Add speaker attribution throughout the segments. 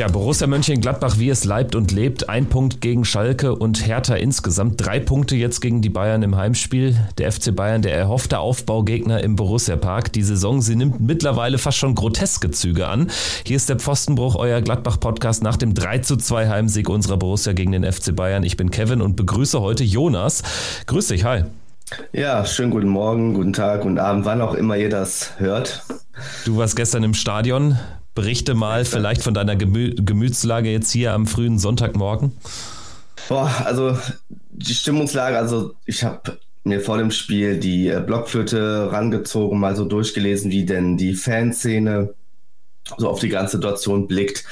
Speaker 1: Ja, Borussia Mönchengladbach, wie es leibt und lebt. Ein Punkt gegen Schalke und Hertha insgesamt. Drei Punkte jetzt gegen die Bayern im Heimspiel. Der FC Bayern, der erhoffte Aufbaugegner im Borussia Park. Die Saison, sie nimmt mittlerweile fast schon groteske Züge an. Hier ist der Pfostenbruch, euer Gladbach-Podcast nach dem 3 zu 2 Heimsieg unserer Borussia gegen den FC Bayern. Ich bin Kevin und begrüße heute Jonas. Grüß dich, hi.
Speaker 2: Ja, schönen guten Morgen, guten Tag und Abend, wann auch immer ihr das hört.
Speaker 1: Du warst gestern im Stadion. Berichte mal vielleicht von deiner Gemü Gemütslage jetzt hier am frühen Sonntagmorgen.
Speaker 2: Boah, also die Stimmungslage, also ich habe mir vor dem Spiel die äh, Blockflöte rangezogen, mal so durchgelesen, wie denn die Fanszene so auf die ganze Situation blickt.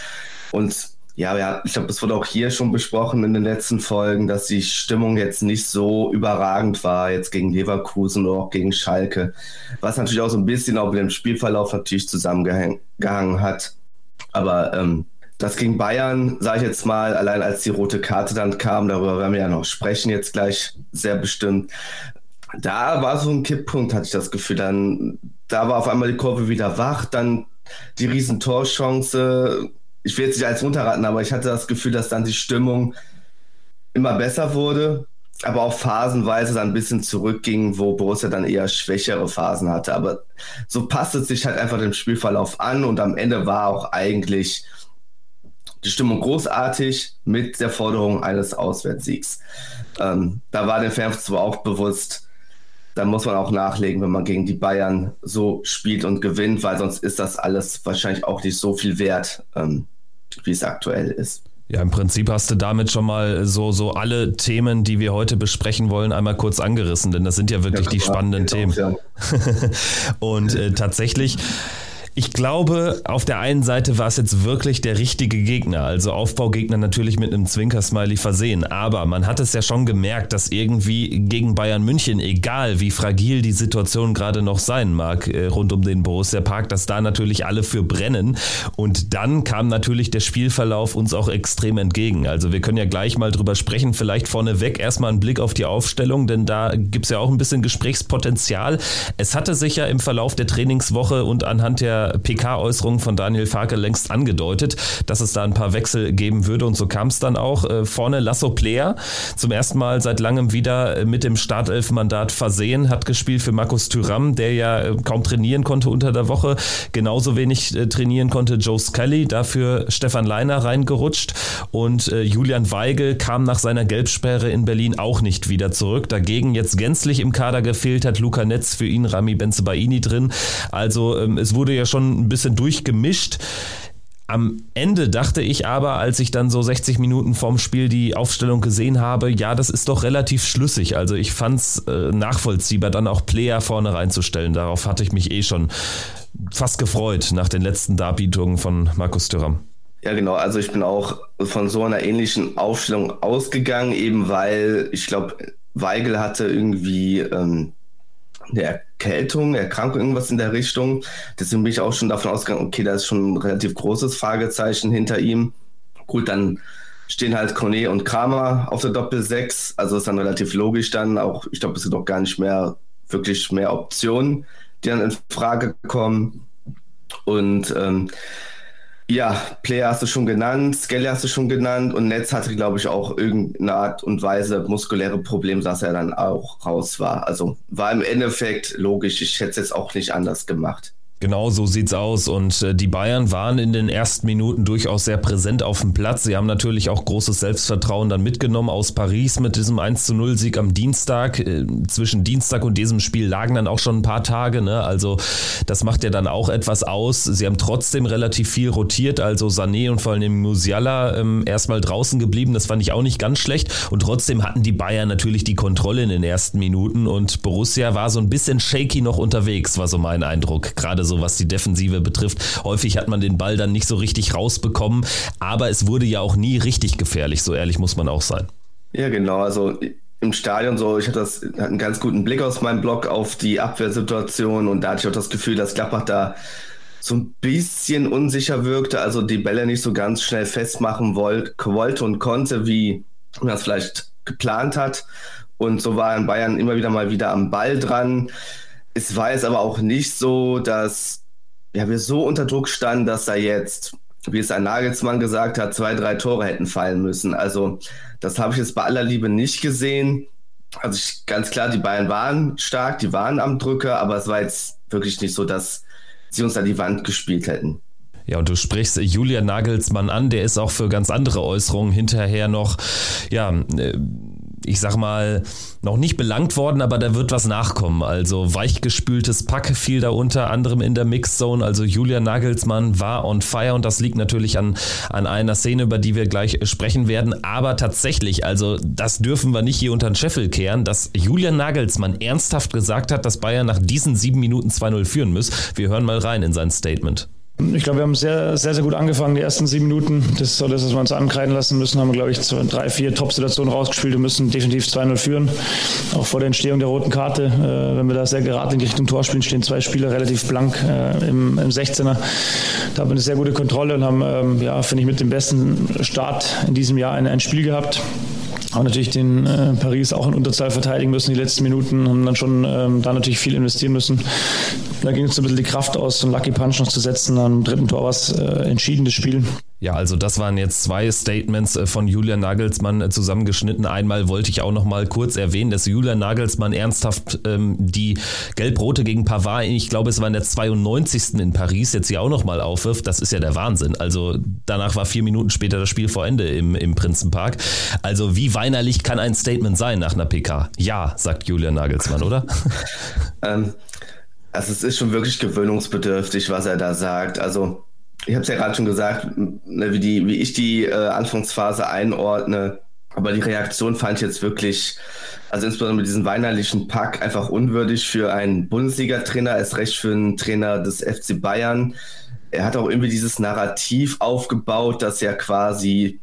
Speaker 2: Und ja, ja, ich glaube, es wurde auch hier schon besprochen in den letzten Folgen, dass die Stimmung jetzt nicht so überragend war, jetzt gegen Leverkusen oder auch gegen Schalke, was natürlich auch so ein bisschen auch mit dem Spielverlauf natürlich zusammengehangen hat. Aber ähm, das gegen Bayern, sage ich jetzt mal, allein als die rote Karte dann kam, darüber werden wir ja noch sprechen jetzt gleich sehr bestimmt. Da war so ein Kipppunkt, hatte ich das Gefühl. Dann, da war auf einmal die Kurve wieder wach, dann die riesen Torchance, ich will jetzt nicht als runterraten, aber ich hatte das Gefühl, dass dann die Stimmung immer besser wurde, aber auch phasenweise dann ein bisschen zurückging, wo Borussia dann eher schwächere Phasen hatte. Aber so passt es sich halt einfach dem Spielverlauf an und am Ende war auch eigentlich die Stimmung großartig mit der Forderung eines Auswärtssiegs. Ähm, da war den Fans zwar auch bewusst, da muss man auch nachlegen, wenn man gegen die Bayern so spielt und gewinnt, weil sonst ist das alles wahrscheinlich auch nicht so viel wert, ähm, wie es aktuell ist.
Speaker 1: Ja, im Prinzip hast du damit schon mal so, so alle Themen, die wir heute besprechen wollen, einmal kurz angerissen, denn das sind ja wirklich ja, die spannenden Themen. Auch, ja. und äh, tatsächlich ich glaube, auf der einen Seite war es jetzt wirklich der richtige Gegner, also Aufbaugegner natürlich mit einem Zwinkersmiley versehen. Aber man hat es ja schon gemerkt, dass irgendwie gegen Bayern München, egal wie fragil die Situation gerade noch sein mag äh, rund um den Borussia Park, dass da natürlich alle für brennen. Und dann kam natürlich der Spielverlauf uns auch extrem entgegen. Also wir können ja gleich mal drüber sprechen. Vielleicht vorneweg erstmal einen Blick auf die Aufstellung, denn da gibt es ja auch ein bisschen Gesprächspotenzial. Es hatte sich ja im Verlauf der Trainingswoche und anhand der PK-Äußerung von Daniel Farke längst angedeutet, dass es da ein paar Wechsel geben würde und so kam es dann auch. Äh, vorne Lasso Player, zum ersten Mal seit langem wieder äh, mit dem Startelfmandat versehen, hat gespielt für Markus Thüram, der ja äh, kaum trainieren konnte unter der Woche, genauso wenig trainieren konnte Joe Scully, dafür Stefan Leiner reingerutscht und Julian Weigel kam nach seiner Gelbsperre in Berlin auch nicht wieder zurück. Dagegen jetzt gänzlich im Kader gefehlt hat Luca Netz für ihn Rami Benzebaini drin. Also ähm, es wurde ja schon schon ein bisschen durchgemischt. Am Ende dachte ich aber, als ich dann so 60 Minuten vorm Spiel die Aufstellung gesehen habe, ja, das ist doch relativ schlüssig. Also ich fand es äh, nachvollziehbar, dann auch Player vorne reinzustellen. Darauf hatte ich mich eh schon fast gefreut nach den letzten Darbietungen von Markus Thüram.
Speaker 2: Ja, genau. Also ich bin auch von so einer ähnlichen Aufstellung ausgegangen, eben weil ich glaube, Weigel hatte irgendwie ähm, eine Erkältung, Erkrankung, irgendwas in der Richtung. Deswegen bin ich auch schon davon ausgegangen, okay, da ist schon ein relativ großes Fragezeichen hinter ihm. Gut, dann stehen halt Kone und Kramer auf der Doppel 6. Also ist dann relativ logisch dann. Auch, ich glaube, es sind auch gar nicht mehr wirklich mehr Optionen, die dann in Frage kommen. Und ähm, ja, Player hast du schon genannt, Skelly hast du schon genannt und Netz hatte, glaube ich, auch irgendeine Art und Weise muskuläre Probleme, dass er dann auch raus war. Also war im Endeffekt logisch. Ich hätte es jetzt auch nicht anders gemacht.
Speaker 1: Genau so sieht's aus. Und äh, die Bayern waren in den ersten Minuten durchaus sehr präsent auf dem Platz. Sie haben natürlich auch großes Selbstvertrauen dann mitgenommen aus Paris mit diesem 1 zu 0 Sieg am Dienstag. Äh, zwischen Dienstag und diesem Spiel lagen dann auch schon ein paar Tage. Ne? Also das macht ja dann auch etwas aus. Sie haben trotzdem relativ viel rotiert. Also Sané und vor allem Musiala ähm, erstmal draußen geblieben. Das fand ich auch nicht ganz schlecht. Und trotzdem hatten die Bayern natürlich die Kontrolle in den ersten Minuten. Und Borussia war so ein bisschen shaky noch unterwegs, war so mein Eindruck. Gerade so was die Defensive betrifft. Häufig hat man den Ball dann nicht so richtig rausbekommen, aber es wurde ja auch nie richtig gefährlich, so ehrlich muss man auch sein.
Speaker 2: Ja, genau. Also im Stadion so, ich hatte, das, hatte einen ganz guten Blick aus meinem Blog auf die Abwehrsituation und da hatte ich auch das Gefühl, dass Gladbach da so ein bisschen unsicher wirkte, also die Bälle nicht so ganz schnell festmachen wollte, wollte und konnte, wie man das vielleicht geplant hat. Und so war in Bayern immer wieder mal wieder am Ball dran. Es war jetzt aber auch nicht so, dass ja, wir so unter Druck standen, dass da jetzt, wie es ein Nagelsmann gesagt hat, zwei, drei Tore hätten fallen müssen. Also das habe ich jetzt bei aller Liebe nicht gesehen. Also ich, ganz klar, die Bayern waren stark, die waren am Drücker, aber es war jetzt wirklich nicht so, dass sie uns an die Wand gespielt hätten.
Speaker 1: Ja, und du sprichst Julian Nagelsmann an, der ist auch für ganz andere Äußerungen hinterher noch, ja, äh, ich sag mal, noch nicht belangt worden, aber da wird was nachkommen. Also weichgespültes Pack fiel da unter anderem in der Mixzone. Also Julian Nagelsmann war on fire und das liegt natürlich an, an einer Szene, über die wir gleich sprechen werden. Aber tatsächlich, also das dürfen wir nicht hier unter den Scheffel kehren, dass Julian Nagelsmann ernsthaft gesagt hat, dass Bayern nach diesen sieben Minuten 2-0 führen muss. Wir hören mal rein in sein Statement.
Speaker 3: Ich glaube, wir haben sehr, sehr, sehr gut angefangen. Die ersten sieben Minuten, das ist so das, was wir uns ankreiden lassen müssen, haben glaube ich, zwei, drei, vier Top-Situationen rausgespielt und müssen definitiv 2-0 führen. Auch vor der Entstehung der roten Karte, äh, wenn wir da sehr gerade in die Richtung Tor spielen, stehen zwei Spieler relativ blank äh, im, im 16er. Da haben wir eine sehr gute Kontrolle und haben, ähm, ja, finde ich, mit dem besten Start in diesem Jahr ein, ein Spiel gehabt. Haben natürlich den äh, Paris auch in Unterzahl verteidigen müssen, die letzten Minuten, haben dann schon ähm, da natürlich viel investieren müssen. Da ging uns ein bisschen die Kraft aus, so einen Lucky Punch noch zu setzen. Am dritten Tor war es äh, entschiedenes Spiel.
Speaker 1: Ja, also das waren jetzt zwei Statements äh, von Julian Nagelsmann äh, zusammengeschnitten. Einmal wollte ich auch noch mal kurz erwähnen, dass Julian Nagelsmann ernsthaft ähm, die Gelb-Rote gegen Pavard, ich glaube es war in der 92. in Paris, jetzt hier auch noch mal aufwirft. Das ist ja der Wahnsinn. Also danach war vier Minuten später das Spiel vor Ende im, im Prinzenpark. Also wie weinerlich kann ein Statement sein nach einer PK? Ja, sagt Julian Nagelsmann, oder?
Speaker 2: ähm, also es ist schon wirklich gewöhnungsbedürftig, was er da sagt. Also ich habe es ja gerade schon gesagt, ne, wie, die, wie ich die äh, Anfangsphase einordne. Aber die Reaktion fand ich jetzt wirklich, also insbesondere mit diesem weinerlichen Pack, einfach unwürdig für einen Bundesliga-Trainer, erst recht für einen Trainer des FC Bayern. Er hat auch irgendwie dieses Narrativ aufgebaut, dass ja quasi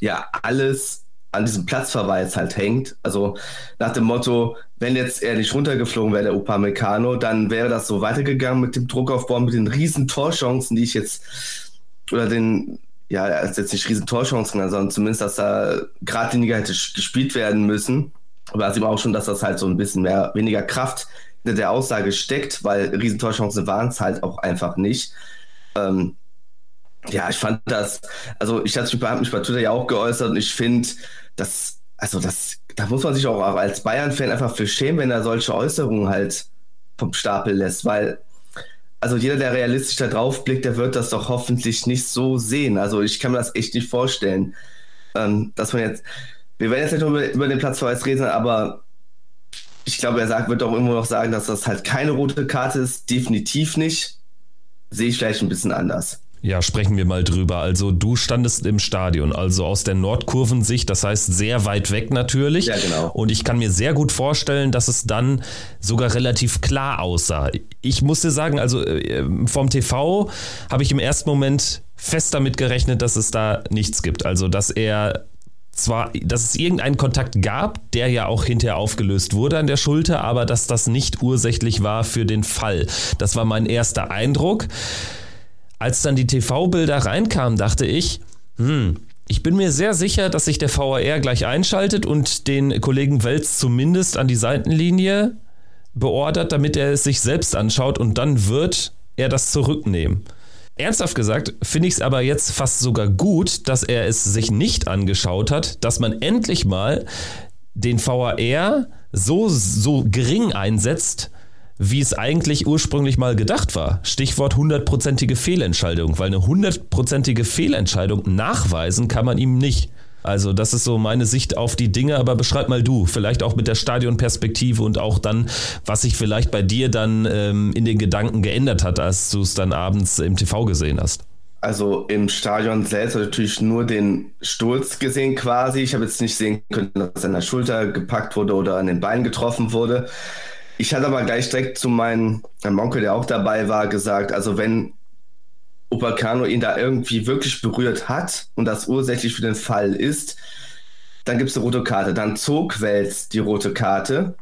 Speaker 2: ja alles an diesem Platzverweis halt hängt. Also nach dem Motto, wenn jetzt er nicht runtergeflogen wäre, der Upamecano, dann wäre das so weitergegangen mit dem Druckaufbau, mit den riesen Torchancen, die ich jetzt, oder den, ja, also jetzt nicht riesen Torchancen, sondern zumindest, dass da geradliniger hätte gespielt werden müssen. Aber da sieht man auch schon, dass das halt so ein bisschen mehr, weniger Kraft hinter der Aussage steckt, weil riesen Torchancen waren es halt auch einfach nicht. Ähm, ja, ich fand das, also ich hatte mich bei Twitter ja auch geäußert und ich finde, dass, also das, da muss man sich auch als Bayern-Fan einfach für schämen, wenn er solche Äußerungen halt vom Stapel lässt, weil also jeder, der realistisch da drauf blickt, der wird das doch hoffentlich nicht so sehen. Also ich kann mir das echt nicht vorstellen, ähm, dass man jetzt, wir werden jetzt nicht über, über den Platzverweis reden, aber ich glaube, er sagt, wird auch immer noch sagen, dass das halt keine rote Karte ist, definitiv nicht. Sehe ich vielleicht ein bisschen anders.
Speaker 1: Ja, sprechen wir mal drüber. Also du standest im Stadion, also aus der Nordkurvensicht, das heißt sehr weit weg natürlich.
Speaker 2: Ja, genau.
Speaker 1: Und ich kann mir sehr gut vorstellen, dass es dann sogar relativ klar aussah. Ich musste sagen, also äh, vom TV habe ich im ersten Moment fest damit gerechnet, dass es da nichts gibt. Also dass er zwar, dass es irgendeinen Kontakt gab, der ja auch hinterher aufgelöst wurde an der Schulter, aber dass das nicht ursächlich war für den Fall. Das war mein erster Eindruck als dann die TV-Bilder reinkamen, dachte ich, hm, ich bin mir sehr sicher, dass sich der VAR gleich einschaltet und den Kollegen Welz zumindest an die Seitenlinie beordert, damit er es sich selbst anschaut und dann wird er das zurücknehmen. Ernsthaft gesagt finde ich es aber jetzt fast sogar gut, dass er es sich nicht angeschaut hat, dass man endlich mal den VAR so, so gering einsetzt, wie es eigentlich ursprünglich mal gedacht war. Stichwort hundertprozentige Fehlentscheidung, weil eine hundertprozentige Fehlentscheidung nachweisen kann man ihm nicht. Also das ist so meine Sicht auf die Dinge, aber beschreib mal du, vielleicht auch mit der Stadionperspektive und auch dann, was sich vielleicht bei dir dann ähm, in den Gedanken geändert hat, als du es dann abends im TV gesehen hast.
Speaker 2: Also im Stadion selbst natürlich nur den Sturz gesehen quasi. Ich habe jetzt nicht sehen können, dass an der Schulter gepackt wurde oder an den Beinen getroffen wurde. Ich hatte aber gleich direkt zu meinem, meinem Onkel, der auch dabei war, gesagt, also wenn Upacano ihn da irgendwie wirklich berührt hat und das ursächlich für den Fall ist, dann gibt es eine rote Karte. Dann zog Wels die rote Karte.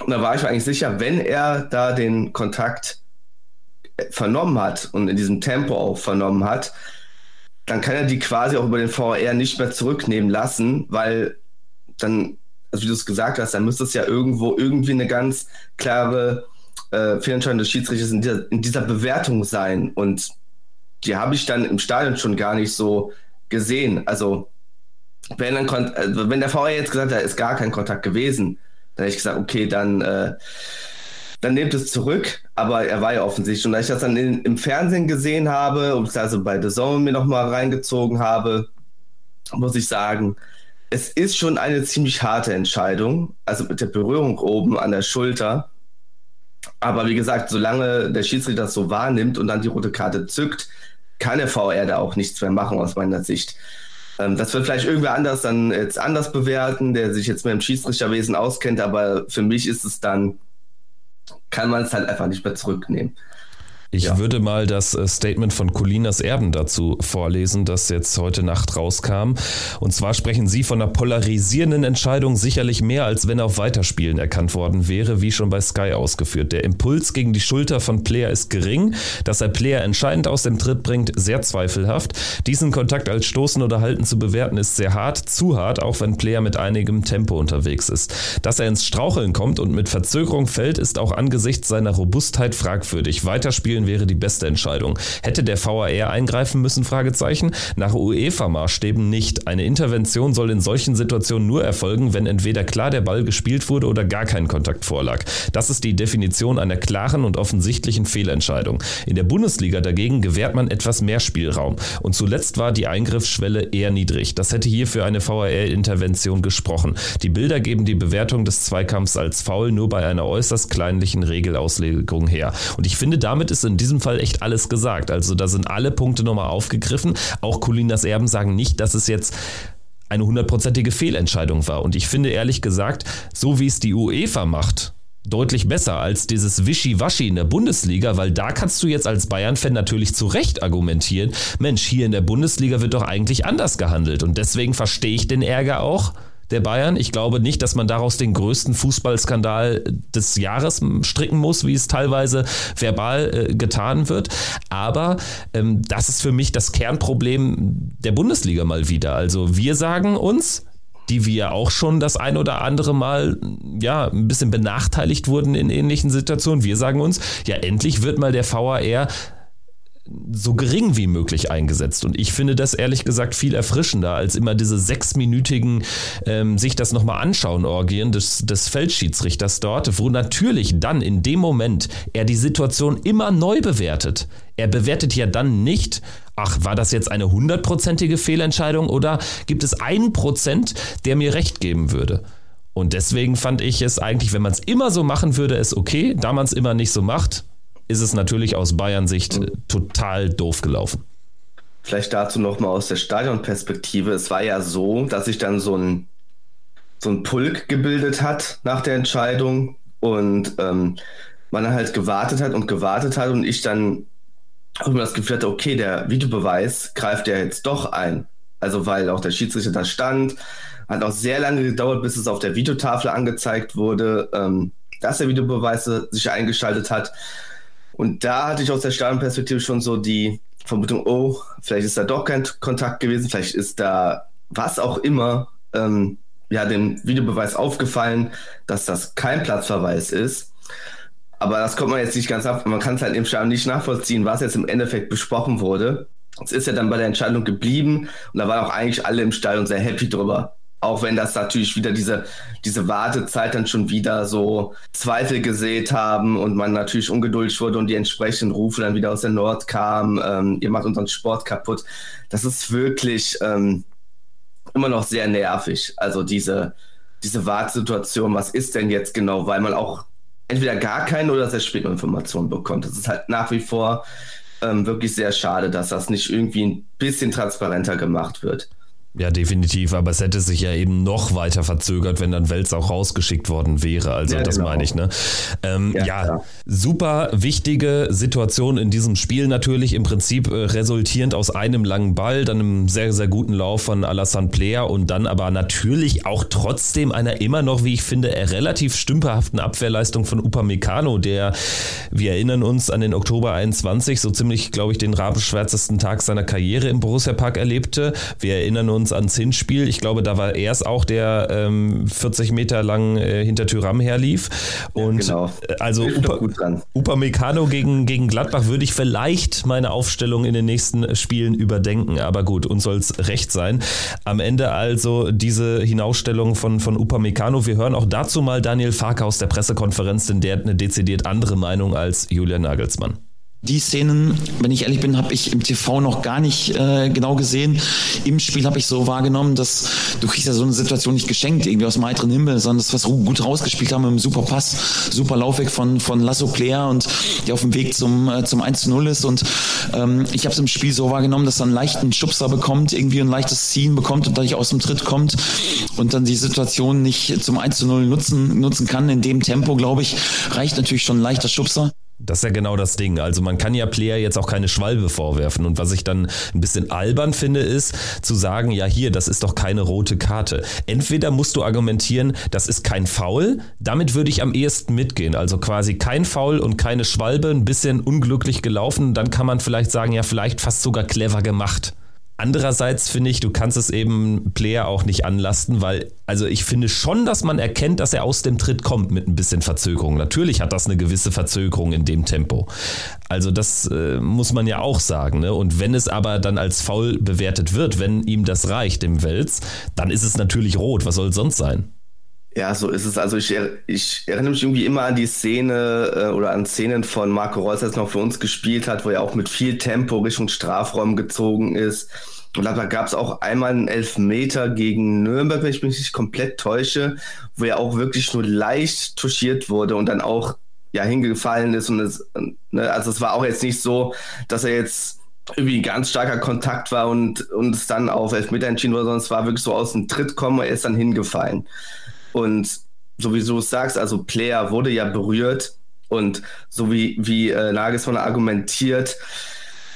Speaker 2: Und da war ich mir eigentlich sicher, wenn er da den Kontakt vernommen hat und in diesem Tempo auch vernommen hat, dann kann er die quasi auch über den VR nicht mehr zurücknehmen lassen, weil dann, also wie du es gesagt hast, dann müsste es ja irgendwo irgendwie eine ganz klare äh, Fehlentscheidung des Schiedsrichters in dieser, in dieser Bewertung sein. Und die habe ich dann im Stadion schon gar nicht so gesehen. Also wenn, dann, also wenn der VR jetzt gesagt hat, da ist gar kein Kontakt gewesen, dann hätte ich gesagt, okay, dann, äh, dann nehmt es zurück. Aber er war ja offensichtlich. Und da ich das dann in, im Fernsehen gesehen habe, und also bei The Zone mir nochmal reingezogen habe, muss ich sagen, es ist schon eine ziemlich harte Entscheidung. Also mit der Berührung oben an der Schulter. Aber wie gesagt, solange der Schiedsrichter das so wahrnimmt und dann die rote Karte zückt, kann der VR da auch nichts mehr machen aus meiner Sicht. Ähm, das wird vielleicht irgendwer anders dann jetzt anders bewerten, der sich jetzt mehr im Schiedsrichterwesen auskennt, aber für mich ist es dann, kann man es halt einfach nicht mehr zurücknehmen.
Speaker 1: Ich ja. würde mal das äh, Statement von Colinas Erben dazu vorlesen, das jetzt heute Nacht rauskam. Und zwar sprechen Sie von einer polarisierenden Entscheidung sicherlich mehr, als wenn auf Weiterspielen erkannt worden wäre, wie schon bei Sky ausgeführt. Der Impuls gegen die Schulter von Player ist gering. Dass er Player entscheidend aus dem Tritt bringt, sehr zweifelhaft. Diesen Kontakt als Stoßen oder Halten zu bewerten, ist sehr hart, zu hart, auch wenn Player mit einigem Tempo unterwegs ist. Dass er ins Straucheln kommt und mit Verzögerung fällt, ist auch angesichts seiner Robustheit fragwürdig. Weiterspielen Spielen wäre die beste Entscheidung. Hätte der VAR eingreifen müssen? Fragezeichen. Nach UEFA-Maßstäben nicht. Eine Intervention soll in solchen Situationen nur erfolgen, wenn entweder klar der Ball gespielt wurde oder gar kein Kontakt vorlag. Das ist die Definition einer klaren und offensichtlichen Fehlentscheidung. In der Bundesliga dagegen gewährt man etwas mehr Spielraum. Und zuletzt war die Eingriffsschwelle eher niedrig. Das hätte hier für eine VAR-Intervention gesprochen. Die Bilder geben die Bewertung des Zweikampfs als faul nur bei einer äußerst kleinlichen Regelauslegung her. Und ich finde, damit ist in in diesem Fall echt alles gesagt. Also da sind alle Punkte nochmal aufgegriffen. Auch Colinas Erben sagen nicht, dass es jetzt eine hundertprozentige Fehlentscheidung war. Und ich finde ehrlich gesagt, so wie es die UEFA macht, deutlich besser als dieses Wischiwaschi in der Bundesliga, weil da kannst du jetzt als Bayern-Fan natürlich zu Recht argumentieren, Mensch, hier in der Bundesliga wird doch eigentlich anders gehandelt. Und deswegen verstehe ich den Ärger auch der Bayern. Ich glaube nicht, dass man daraus den größten Fußballskandal des Jahres stricken muss, wie es teilweise verbal äh, getan wird. Aber ähm, das ist für mich das Kernproblem der Bundesliga mal wieder. Also wir sagen uns, die wir auch schon das ein oder andere Mal ja ein bisschen benachteiligt wurden in ähnlichen Situationen. Wir sagen uns, ja endlich wird mal der VAR so gering wie möglich eingesetzt. Und ich finde das ehrlich gesagt viel erfrischender, als immer diese sechsminütigen ähm, sich das nochmal anschauen Orgien des, des Feldschiedsrichters dort, wo natürlich dann in dem Moment er die Situation immer neu bewertet. Er bewertet ja dann nicht, ach, war das jetzt eine hundertprozentige Fehlentscheidung oder gibt es einen Prozent, der mir recht geben würde? Und deswegen fand ich es eigentlich, wenn man es immer so machen würde, ist okay. Da man es immer nicht so macht, ist es natürlich aus Bayern-Sicht mhm. total doof gelaufen.
Speaker 2: Vielleicht dazu nochmal aus der Stadionperspektive. Es war ja so, dass sich dann so ein, so ein Pulk gebildet hat nach der Entscheidung und ähm, man halt gewartet hat und gewartet hat und ich dann auch immer das Gefühl hatte, okay, der Videobeweis greift ja jetzt doch ein. Also weil auch der Schiedsrichter da stand, hat auch sehr lange gedauert, bis es auf der Videotafel angezeigt wurde, ähm, dass der Videobeweis sich eingeschaltet hat. Und da hatte ich aus der Stadionperspektive schon so die Vermutung, oh, vielleicht ist da doch kein Kontakt gewesen, vielleicht ist da was auch immer, ähm, ja, dem Videobeweis aufgefallen, dass das kein Platzverweis ist. Aber das kommt man jetzt nicht ganz ab. Man kann es halt im Stadion nicht nachvollziehen, was jetzt im Endeffekt besprochen wurde. Es ist ja dann bei der Entscheidung geblieben und da waren auch eigentlich alle im Stadion sehr happy drüber. Auch wenn das natürlich wieder diese, diese Wartezeit dann schon wieder so Zweifel gesät haben und man natürlich ungeduldig wurde und die entsprechenden Rufe dann wieder aus der Nord kamen, ähm, ihr macht unseren Sport kaputt. Das ist wirklich ähm, immer noch sehr nervig. Also diese, diese Wartesituation, was ist denn jetzt genau, weil man auch entweder gar keine oder sehr spät Informationen bekommt. Das ist halt nach wie vor ähm, wirklich sehr schade, dass das nicht irgendwie ein bisschen transparenter gemacht wird.
Speaker 1: Ja, definitiv, aber es hätte sich ja eben noch weiter verzögert, wenn dann Wels auch rausgeschickt worden wäre. Also ja, das genau. meine ich, ne? Ähm, ja, ja super wichtige Situation in diesem Spiel natürlich, im Prinzip äh, resultierend aus einem langen Ball, dann einem sehr, sehr guten Lauf von Alassane Player und dann aber natürlich auch trotzdem einer immer noch, wie ich finde, relativ stümperhaften Abwehrleistung von Upamecano, der, wir erinnern uns an den Oktober 21, so ziemlich, glaube ich, den rabenschwärzesten Tag seiner Karriere im Borussia Park erlebte. Wir erinnern uns uns ans Hinspiel. Ich glaube, da war er es auch, der ähm, 40 Meter lang äh, hinter Tyram herlief. Und ja, genau. Äh, also Upa, Upamecano gegen, gegen Gladbach würde ich vielleicht meine Aufstellung in den nächsten Spielen überdenken. Aber gut, uns soll es recht sein. Am Ende also diese Hinausstellung von, von Upamecano. Wir hören auch dazu mal Daniel Farke aus der Pressekonferenz, denn der hat eine dezidiert andere Meinung als Julian Nagelsmann.
Speaker 4: Die Szenen, wenn ich ehrlich bin, habe ich im TV noch gar nicht äh, genau gesehen. Im Spiel habe ich so wahrgenommen, dass du kriegst ja so eine Situation nicht geschenkt, irgendwie aus dem heiteren Himmel, sondern das, was gut rausgespielt haben mit einem super Pass, super Laufweg von, von Lasso Player und der auf dem Weg zum, äh, zum 1 zu 0 ist. Und ähm, ich habe es im Spiel so wahrgenommen, dass er einen leichten Schubser bekommt, irgendwie ein leichtes Ziehen bekommt und dadurch aus dem Tritt kommt und dann die Situation nicht zum 1 zu 0 nutzen, nutzen kann. In dem Tempo, glaube ich, reicht natürlich schon ein leichter Schubser.
Speaker 1: Das ist ja genau das Ding. Also man kann ja Player jetzt auch keine Schwalbe vorwerfen. Und was ich dann ein bisschen albern finde, ist zu sagen, ja hier, das ist doch keine rote Karte. Entweder musst du argumentieren, das ist kein Foul. Damit würde ich am ehesten mitgehen. Also quasi kein Foul und keine Schwalbe, ein bisschen unglücklich gelaufen. Dann kann man vielleicht sagen, ja vielleicht fast sogar clever gemacht. Andererseits finde ich, du kannst es eben Player auch nicht anlasten, weil, also ich finde schon, dass man erkennt, dass er aus dem Tritt kommt mit ein bisschen Verzögerung. Natürlich hat das eine gewisse Verzögerung in dem Tempo. Also das äh, muss man ja auch sagen. Ne? Und wenn es aber dann als faul bewertet wird, wenn ihm das reicht im Wels, dann ist es natürlich rot. Was soll es sonst sein?
Speaker 2: Ja, so ist es. Also ich, ich erinnere mich irgendwie immer an die Szene äh, oder an Szenen von Marco Reus, der es noch für uns gespielt hat, wo er auch mit viel Tempo Richtung Strafraum gezogen ist. Und da gab es auch einmal einen Elfmeter gegen Nürnberg, wenn ich mich nicht komplett täusche, wo er auch wirklich nur leicht touchiert wurde und dann auch ja hingefallen ist. Und es, ne, also es war auch jetzt nicht so, dass er jetzt irgendwie ganz starker Kontakt war und, und es dann auf Elfmeter entschieden wurde, sondern es war wirklich so aus dem Tritt kommen, er ist dann hingefallen. Und so wie du es sagst, also Player wurde ja berührt und so wie, wie äh, Nagelsmann argumentiert,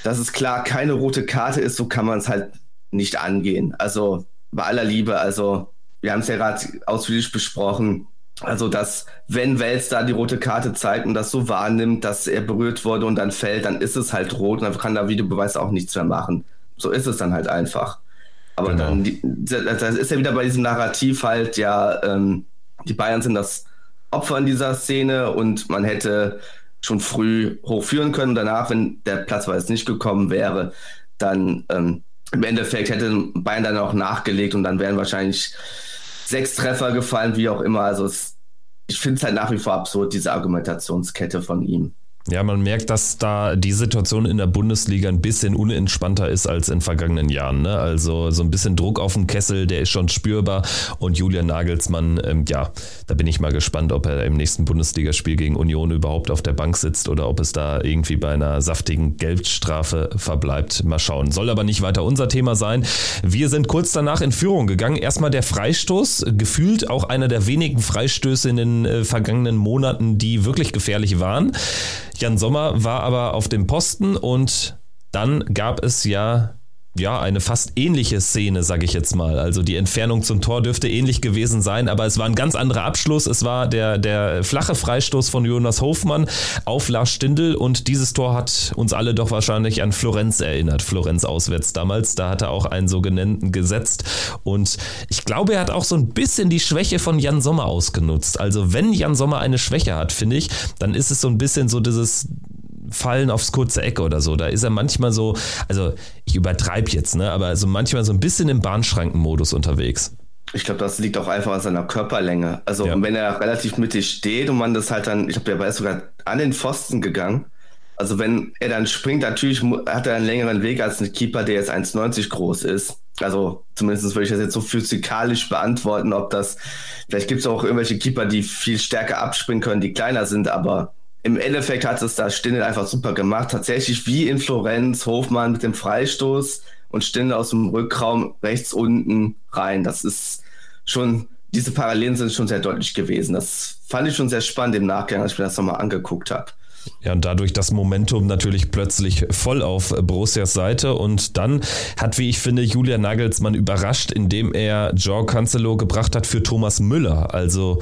Speaker 2: dass es klar keine rote Karte ist, so kann man es halt nicht angehen. Also bei aller Liebe, also wir haben es ja gerade ausführlich besprochen. Also, dass wenn Wels da die rote Karte zeigt und das so wahrnimmt, dass er berührt wurde und dann fällt, dann ist es halt rot und dann kann der Videobeweis auch nichts mehr machen. So ist es dann halt einfach. Aber genau. dann, die, das ist ja wieder bei diesem Narrativ halt, ja, ähm, die Bayern sind das Opfer in dieser Szene und man hätte schon früh hochführen können. Danach, wenn der Platzweis nicht gekommen wäre, dann ähm, im Endeffekt hätte Bayern dann auch nachgelegt und dann wären wahrscheinlich sechs Treffer gefallen, wie auch immer. Also es, ich finde es halt nach wie vor absurd, diese Argumentationskette von ihm.
Speaker 1: Ja, man merkt, dass da die Situation in der Bundesliga ein bisschen unentspannter ist als in vergangenen Jahren. Ne? Also so ein bisschen Druck auf dem Kessel, der ist schon spürbar. Und Julian Nagelsmann, ähm, ja, da bin ich mal gespannt, ob er im nächsten Bundesligaspiel gegen Union überhaupt auf der Bank sitzt oder ob es da irgendwie bei einer saftigen Geldstrafe verbleibt. Mal schauen. Soll aber nicht weiter unser Thema sein. Wir sind kurz danach in Führung gegangen. Erstmal der Freistoß, gefühlt auch einer der wenigen Freistöße in den äh, vergangenen Monaten, die wirklich gefährlich waren. Jan Sommer war aber auf dem Posten und dann gab es ja ja, eine fast ähnliche Szene, sage ich jetzt mal. Also die Entfernung zum Tor dürfte ähnlich gewesen sein, aber es war ein ganz anderer Abschluss. Es war der, der flache Freistoß von Jonas Hofmann auf Lars Stindl und dieses Tor hat uns alle doch wahrscheinlich an Florenz erinnert. Florenz auswärts damals, da hat er auch einen sogenannten gesetzt und ich glaube, er hat auch so ein bisschen die Schwäche von Jan Sommer ausgenutzt. Also wenn Jan Sommer eine Schwäche hat, finde ich, dann ist es so ein bisschen so dieses Fallen aufs kurze Eck oder so. Da ist er manchmal so, also ich übertreibe jetzt, ne, aber so manchmal so ein bisschen im Bahnschrankenmodus unterwegs.
Speaker 2: Ich glaube, das liegt auch einfach an seiner Körperlänge. Also ja. wenn er relativ mittig steht und man das halt dann, ich glaube, der war sogar an den Pfosten gegangen. Also wenn er dann springt, natürlich hat er einen längeren Weg als ein Keeper, der jetzt 1,90 groß ist. Also zumindest würde ich das jetzt so physikalisch beantworten, ob das, vielleicht gibt es auch irgendwelche Keeper, die viel stärker abspringen können, die kleiner sind, aber im Endeffekt hat es da Stindl einfach super gemacht. Tatsächlich wie in Florenz, Hofmann mit dem Freistoß und Stindl aus dem Rückraum rechts unten rein. Das ist schon, diese Parallelen sind schon sehr deutlich gewesen. Das fand ich schon sehr spannend im Nachgang, als ich mir das nochmal angeguckt habe.
Speaker 1: Ja, und dadurch das Momentum natürlich plötzlich voll auf Borussias Seite. Und dann hat, wie ich finde, Julian Nagelsmann überrascht, indem er Joe Cancelo gebracht hat für Thomas Müller. Also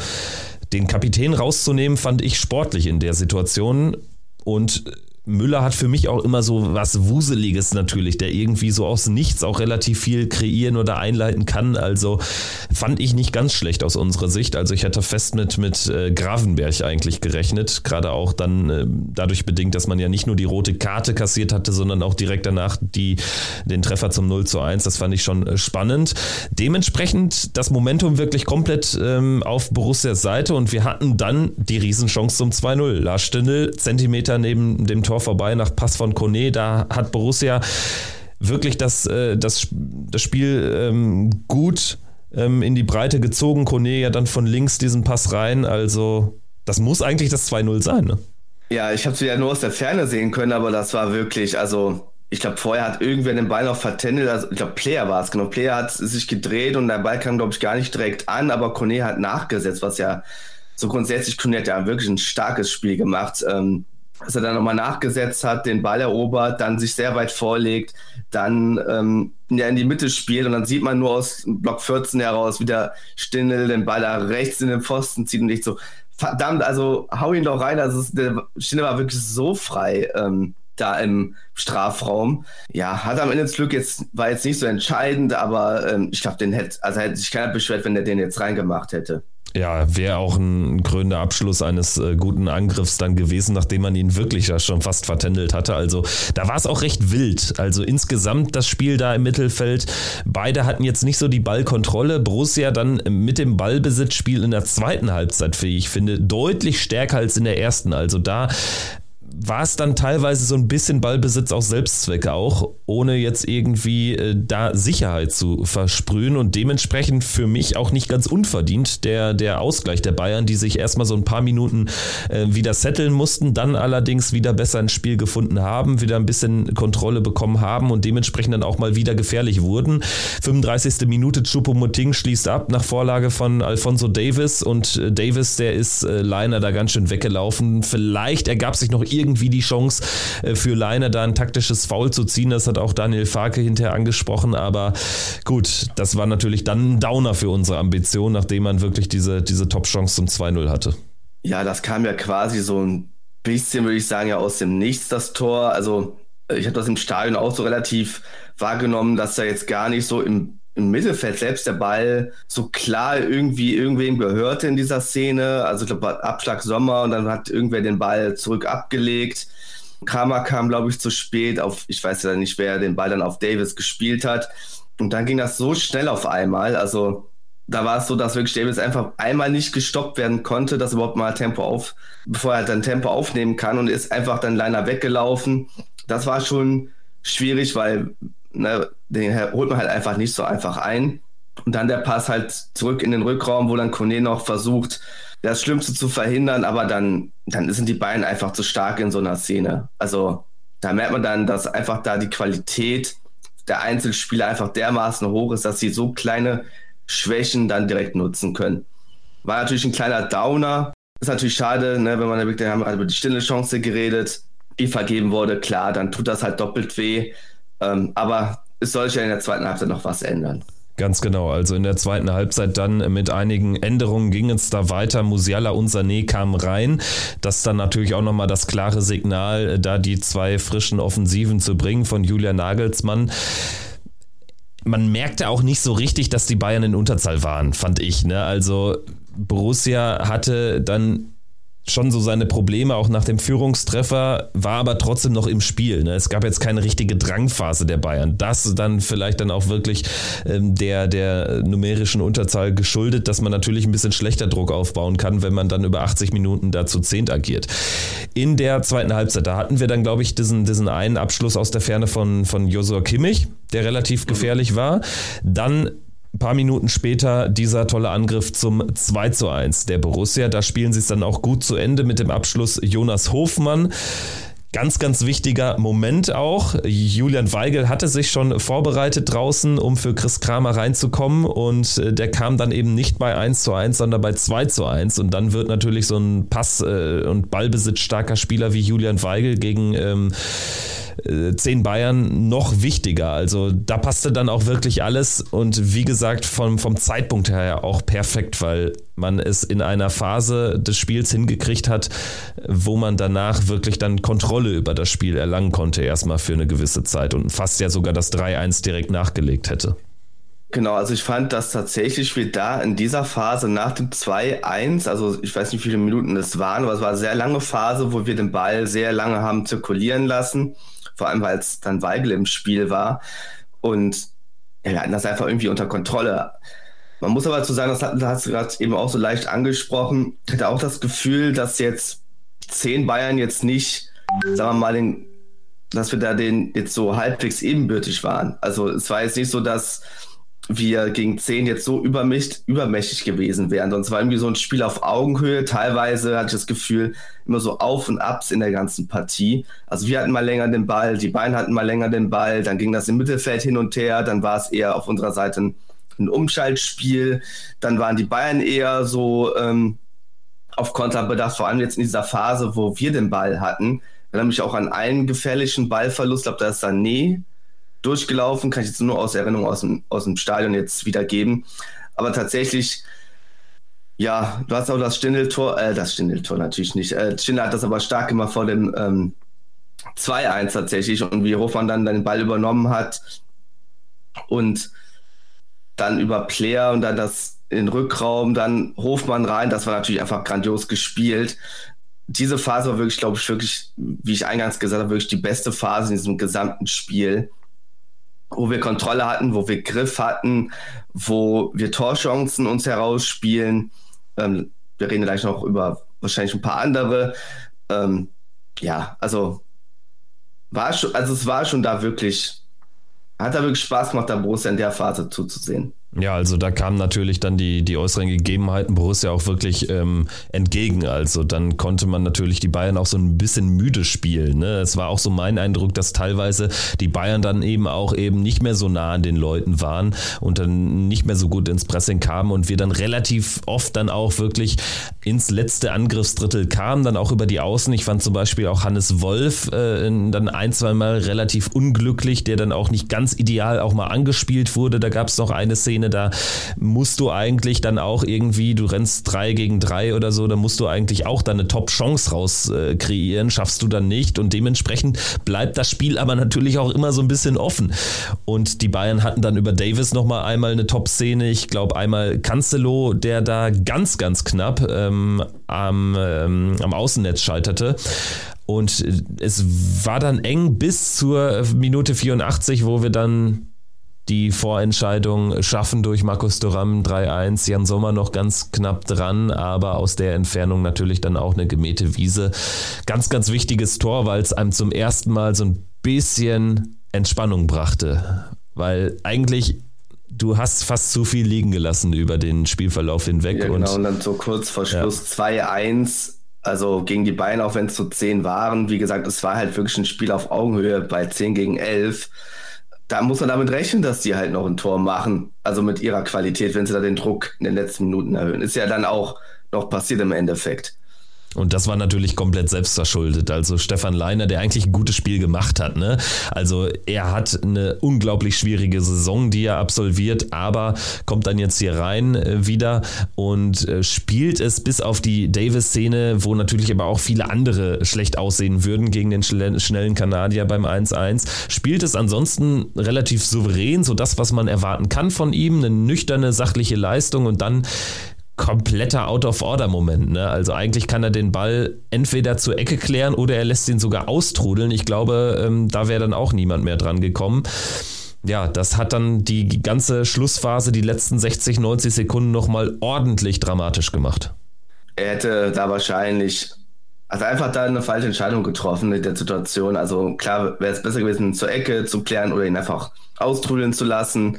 Speaker 1: den Kapitän rauszunehmen, fand ich sportlich in der Situation. Und Müller hat für mich auch immer so was Wuseliges natürlich, der irgendwie so aus nichts auch relativ viel kreieren oder einleiten kann. Also fand ich nicht ganz schlecht aus unserer Sicht. Also ich hätte fest mit, mit äh, Gravenberg eigentlich gerechnet. Gerade auch dann äh, dadurch bedingt, dass man ja nicht nur die rote Karte kassiert hatte, sondern auch direkt danach die, den Treffer zum 0 zu 1. Das fand ich schon äh, spannend. Dementsprechend das Momentum wirklich komplett ähm, auf Borussias Seite und wir hatten dann die Riesenchance zum 2-0. Lars Stindl, Zentimeter neben dem Tor Tor vorbei nach Pass von Kone. Da hat Borussia wirklich das, äh, das, das Spiel ähm, gut ähm, in die Breite gezogen. Kone ja dann von links diesen Pass rein. Also das muss eigentlich das 2-0 sein. Ne?
Speaker 2: Ja, ich habe es ja nur aus der Ferne sehen können, aber das war wirklich, also ich glaube, vorher hat irgendwer den Ball noch vertändelt. Also, ich glaube, Player war es, genau. Player hat sich gedreht und der Ball kam, glaube ich, gar nicht direkt an, aber Kone hat nachgesetzt, was ja so grundsätzlich Kone hat ja wirklich ein starkes Spiel gemacht. Ähm, dass er dann nochmal nachgesetzt hat, den Ball erobert, dann sich sehr weit vorlegt, dann ähm, ja, in die Mitte spielt und dann sieht man nur aus Block 14 heraus, wie der Stindel den Ball da rechts in den Pfosten zieht und nicht so, verdammt, also hau ihn doch rein, also der Stindel war wirklich so frei ähm, da im Strafraum. Ja, hat am Ende das Glück jetzt, war jetzt nicht so entscheidend, aber ähm, ich glaube, den hätte, also hätte sich keiner beschwert, wenn der den jetzt reingemacht hätte.
Speaker 1: Ja, wäre auch ein krönender Abschluss eines äh, guten Angriffs dann gewesen, nachdem man ihn wirklich ja schon fast vertändelt hatte. Also da war es auch recht wild. Also insgesamt das Spiel da im Mittelfeld. Beide hatten jetzt nicht so die Ballkontrolle. Borussia dann mit dem Ballbesitzspiel in der zweiten Halbzeit, wie ich finde, deutlich stärker als in der ersten. Also da war es dann teilweise so ein bisschen Ballbesitz aus Selbstzwecke auch, ohne jetzt irgendwie äh, da Sicherheit zu versprühen und dementsprechend für mich auch nicht ganz unverdient der, der Ausgleich der Bayern, die sich erstmal so ein paar Minuten äh, wieder setteln mussten, dann allerdings wieder besser ins Spiel gefunden haben, wieder ein bisschen Kontrolle bekommen haben und dementsprechend dann auch mal wieder gefährlich wurden. 35. Minute Choupo-Moting schließt ab nach Vorlage von Alfonso Davis und äh, Davis, der ist äh, Leiner da ganz schön weggelaufen. Vielleicht ergab sich noch irgendwie die Chance äh, für Leiner da ein taktisches Foul zu ziehen. Das hat auch Daniel Farke hinterher angesprochen. Aber gut, das war natürlich dann ein Downer für unsere Ambition, nachdem man wirklich diese, diese Top-Chance zum 2-0 hatte.
Speaker 2: Ja, das kam ja quasi so ein bisschen, würde ich sagen, ja aus dem Nichts, das Tor. Also äh, ich habe das im Stadion auch so relativ wahrgenommen, dass da jetzt gar nicht so im im Mittelfeld selbst der Ball so klar irgendwie irgendwem gehörte in dieser Szene. Also ich glaube, Abschlag Sommer und dann hat irgendwer den Ball zurück abgelegt. Kramer kam, glaube ich, zu spät auf, ich weiß ja nicht, wer den Ball dann auf Davis gespielt hat. Und dann ging das so schnell auf einmal. Also da war es so, dass wirklich Davis einfach einmal nicht gestoppt werden konnte, dass überhaupt mal Tempo auf, bevor er dann Tempo aufnehmen kann und ist einfach dann Liner weggelaufen. Das war schon schwierig, weil ne, den holt man halt einfach nicht so einfach ein. Und dann der Pass halt zurück in den Rückraum, wo dann Kone noch versucht, das Schlimmste zu verhindern, aber dann, dann sind die Beine einfach zu stark in so einer Szene. Also da merkt man dann, dass einfach da die Qualität der Einzelspieler einfach dermaßen hoch ist, dass sie so kleine Schwächen dann direkt nutzen können. War natürlich ein kleiner Downer. Ist natürlich schade, ne, wenn man da wirklich, haben wir über die stille Chance geredet, die vergeben wurde. Klar, dann tut das halt doppelt weh. Ähm, aber es soll sich ja in der zweiten Halbzeit noch was ändern.
Speaker 1: Ganz genau. Also in der zweiten Halbzeit dann mit einigen Änderungen ging es da weiter. Musiala und Sané kamen rein. Das ist dann natürlich auch nochmal das klare Signal, da die zwei frischen Offensiven zu bringen von Julia Nagelsmann man merkte auch nicht so richtig, dass die Bayern in Unterzahl waren, fand ich. Ne? Also Borussia hatte dann schon so seine Probleme, auch nach dem Führungstreffer, war aber trotzdem noch im Spiel. Ne? Es gab jetzt keine richtige Drangphase der Bayern. Das dann vielleicht dann auch wirklich ähm, der, der numerischen Unterzahl geschuldet, dass man natürlich ein bisschen schlechter Druck aufbauen kann, wenn man dann über 80 Minuten dazu zehnt agiert. In der zweiten Halbzeit, da hatten wir dann, glaube ich, diesen, diesen einen Abschluss aus der Ferne von, von Josua Kimmich, der relativ gefährlich war. Dann ein paar Minuten später dieser tolle Angriff zum 2 zu 1 der Borussia. Da spielen sie es dann auch gut zu Ende mit dem Abschluss Jonas Hofmann. Ganz, ganz wichtiger Moment auch. Julian Weigel hatte sich schon vorbereitet draußen, um für Chris Kramer reinzukommen und äh, der kam dann eben nicht bei 1 zu 1, sondern bei 2 zu 1 und dann wird natürlich so ein Pass- äh, und Ballbesitz starker Spieler wie Julian Weigel gegen ähm, äh, zehn Bayern noch wichtiger. Also da passte dann auch wirklich alles und wie gesagt, vom, vom Zeitpunkt her auch perfekt, weil man es in einer Phase des Spiels hingekriegt hat, wo man danach wirklich dann Kontrolle über das Spiel erlangen konnte, erstmal für eine gewisse Zeit und fast ja sogar das 3-1 direkt nachgelegt hätte.
Speaker 2: Genau, also ich fand, dass tatsächlich wir da in dieser Phase nach dem 2-1, also ich weiß nicht, wie viele Minuten es waren, aber es war eine sehr lange Phase, wo wir den Ball sehr lange haben zirkulieren lassen, vor allem weil es dann Weigel im Spiel war und ja, wir hatten das einfach irgendwie unter Kontrolle. Man muss aber zu sagen, das hat, das hast du gerade eben auch so leicht angesprochen, ich hatte auch das Gefühl, dass jetzt zehn Bayern jetzt nicht, sagen wir mal, den, dass wir da den jetzt so halbwegs ebenbürtig waren. Also es war jetzt nicht so, dass wir gegen 10 jetzt so übermächtig, gewesen wären. Sonst war irgendwie so ein Spiel auf Augenhöhe. Teilweise hatte ich das Gefühl, immer so Auf und Abs in der ganzen Partie. Also wir hatten mal länger den Ball, die Beine hatten mal länger den Ball, dann ging das im Mittelfeld hin und her, dann war es eher auf unserer Seite ein, ein Umschaltspiel, dann waren die Bayern eher so ähm, auf Konter bedacht, vor allem jetzt in dieser Phase, wo wir den Ball hatten. Erinnere mich auch an einen gefährlichen Ballverlust, ich glaube, da ist Sané durchgelaufen, kann ich jetzt nur aus Erinnerung aus dem, aus dem Stadion jetzt wiedergeben. Aber tatsächlich, ja, du hast auch das Stindeltor, äh, das Stindeltor natürlich nicht. Äh, Stindel hat das aber stark immer vor dem ähm, 2-1 tatsächlich und wie Hofmann dann den Ball übernommen hat und dann über Player und dann das in den Rückraum, dann Hofmann rein, das war natürlich einfach grandios gespielt. Diese Phase war wirklich, glaube ich, wirklich, wie ich eingangs gesagt habe, wirklich die beste Phase in diesem gesamten Spiel wo wir Kontrolle hatten, wo wir Griff hatten, wo wir Torchancen uns herausspielen. Ähm, wir reden gleich noch über wahrscheinlich ein paar andere. Ähm, ja, also war schon, also es war schon da wirklich, hat da wirklich Spaß gemacht, da Borussia in der Phase zuzusehen.
Speaker 1: Ja, also da kamen natürlich dann die, die äußeren Gegebenheiten Borussia auch wirklich ähm, entgegen. Also dann konnte man natürlich die Bayern auch so ein bisschen müde spielen. Ne? Es war auch so mein Eindruck, dass teilweise die Bayern dann eben auch eben nicht mehr so nah an den Leuten waren und dann nicht mehr so gut ins Pressing kamen und wir dann relativ oft dann auch wirklich ins letzte Angriffsdrittel kamen, dann auch über die Außen. Ich fand zum Beispiel auch Hannes Wolf äh, dann ein, zwei Mal relativ unglücklich, der dann auch nicht ganz ideal auch mal angespielt wurde. Da gab es noch eine Szene, Szene, da musst du eigentlich dann auch irgendwie, du rennst drei gegen drei oder so, da musst du eigentlich auch deine Top-Chance raus äh, kreieren, schaffst du dann nicht und dementsprechend bleibt das Spiel aber natürlich auch immer so ein bisschen offen. Und die Bayern hatten dann über Davis nochmal einmal eine Top-Szene, ich glaube einmal Cancelo, der da ganz, ganz knapp ähm, am, ähm, am Außennetz scheiterte. Und es war dann eng bis zur Minute 84, wo wir dann die Vorentscheidung schaffen durch Markus Thuram 3-1. Jan Sommer noch ganz knapp dran, aber aus der Entfernung natürlich dann auch eine gemähte Wiese. Ganz, ganz wichtiges Tor, weil es einem zum ersten Mal so ein bisschen Entspannung brachte. Weil eigentlich du hast fast zu viel liegen gelassen über den Spielverlauf hinweg. Ja,
Speaker 2: genau, und, und dann so kurz vor Schluss ja. 2-1. Also gegen die Bayern, auch wenn es so 10 waren. Wie gesagt, es war halt wirklich ein Spiel auf Augenhöhe bei 10 gegen 11 da muss man damit rechnen, dass die halt noch ein Tor machen. Also mit ihrer Qualität, wenn sie da den Druck in den letzten Minuten erhöhen. Ist ja dann auch noch passiert im Endeffekt.
Speaker 1: Und das war natürlich komplett selbstverschuldet. Also Stefan Leiner, der eigentlich ein gutes Spiel gemacht hat. Ne? Also er hat eine unglaublich schwierige Saison, die er absolviert, aber kommt dann jetzt hier rein äh, wieder und äh, spielt es bis auf die Davis-Szene, wo natürlich aber auch viele andere schlecht aussehen würden gegen den schnellen Kanadier beim 1-1. Spielt es ansonsten relativ souverän, so das, was man erwarten kann von ihm. Eine nüchterne, sachliche Leistung und dann kompletter Out-of-Order-Moment. Ne? Also eigentlich kann er den Ball entweder zur Ecke klären oder er lässt ihn sogar austrudeln. Ich glaube, ähm, da wäre dann auch niemand mehr dran gekommen. Ja, das hat dann die ganze Schlussphase, die letzten 60, 90 Sekunden nochmal ordentlich dramatisch gemacht.
Speaker 2: Er hätte da wahrscheinlich, also einfach da eine falsche Entscheidung getroffen in der Situation. Also klar wäre es besser gewesen, zur Ecke zu klären oder ihn einfach austrudeln zu lassen.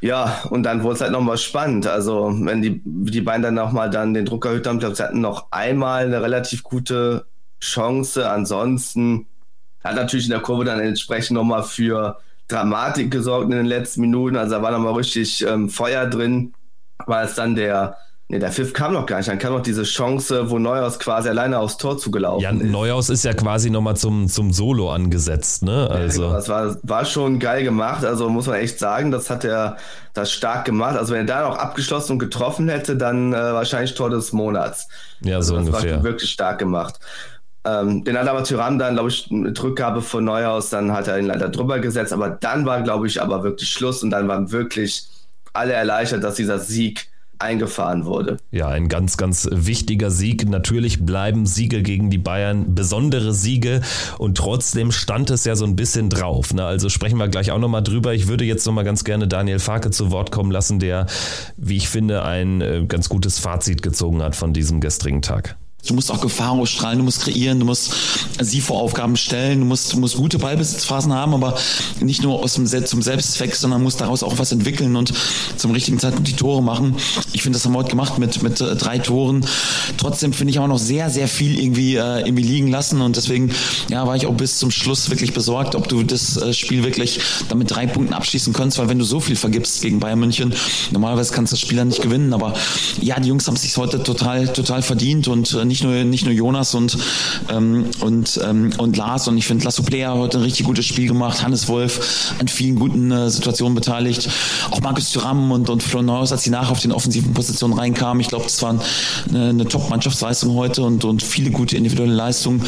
Speaker 2: Ja, und dann wurde es halt nochmal spannend. Also, wenn die, die beiden dann nochmal dann den Druck erhöht haben, ich glaube, sie hatten noch einmal eine relativ gute Chance. Ansonsten hat natürlich in der Kurve dann entsprechend nochmal für Dramatik gesorgt in den letzten Minuten. Also da war nochmal richtig ähm, Feuer drin, weil es dann der Nee, der Pfiff kam noch gar nicht. Dann kam noch diese Chance, wo Neuhaus quasi alleine aufs Tor zugelaufen
Speaker 1: ja, ist. Ja, Neuhaus ist ja quasi nochmal zum, zum Solo angesetzt, ne? Also. Ja,
Speaker 2: genau. das war, war schon geil gemacht. Also muss man echt sagen, das hat er das stark gemacht. Also wenn er da noch abgeschlossen und getroffen hätte, dann äh, wahrscheinlich Tor des Monats.
Speaker 1: Ja, also so
Speaker 2: das
Speaker 1: ungefähr.
Speaker 2: War wirklich stark gemacht. Ähm, den hat aber Tyram dann, glaube ich, eine Rückgabe von Neuhaus, dann hat er ihn leider drüber gesetzt. Aber dann war, glaube ich, aber wirklich Schluss und dann waren wirklich alle erleichtert, dass dieser Sieg eingefahren wurde.
Speaker 1: Ja, ein ganz, ganz wichtiger Sieg. Natürlich bleiben Siege gegen die Bayern besondere Siege und trotzdem stand es ja so ein bisschen drauf. Ne? Also sprechen wir gleich auch nochmal drüber. Ich würde jetzt nochmal ganz gerne Daniel Farke zu Wort kommen lassen, der, wie ich finde, ein äh, ganz gutes Fazit gezogen hat von diesem gestrigen Tag.
Speaker 4: Du musst auch Gefahr ausstrahlen, du musst kreieren, du musst sie vor Aufgaben stellen, du musst, du musst gute Ballbesitzphasen haben, aber nicht nur aus dem, zum Selbstzweck, sondern musst daraus auch was entwickeln und zum richtigen Zeitpunkt die Tore machen. Ich finde, das haben wir heute gemacht mit, mit äh, drei Toren. Trotzdem finde ich auch noch sehr, sehr viel irgendwie, äh, irgendwie liegen lassen und deswegen ja, war ich auch bis zum Schluss wirklich besorgt, ob du das äh, Spiel wirklich damit drei Punkten abschließen kannst, weil wenn du so viel vergibst gegen Bayern München, normalerweise kannst du das Spiel dann nicht gewinnen, aber ja, die Jungs haben es sich heute total, total verdient und äh, nicht nur, nicht nur Jonas und, ähm, und, ähm, und Lars. Und ich finde, Lasso Player heute ein richtig gutes Spiel gemacht. Hannes Wolf an vielen guten äh, Situationen beteiligt. Auch Markus Thuram und, und Flo Neuhaus, als sie nach auf den offensiven Positionen reinkamen. Ich glaube, das war eine, eine Top-Mannschaftsleistung heute und, und viele gute individuelle Leistungen.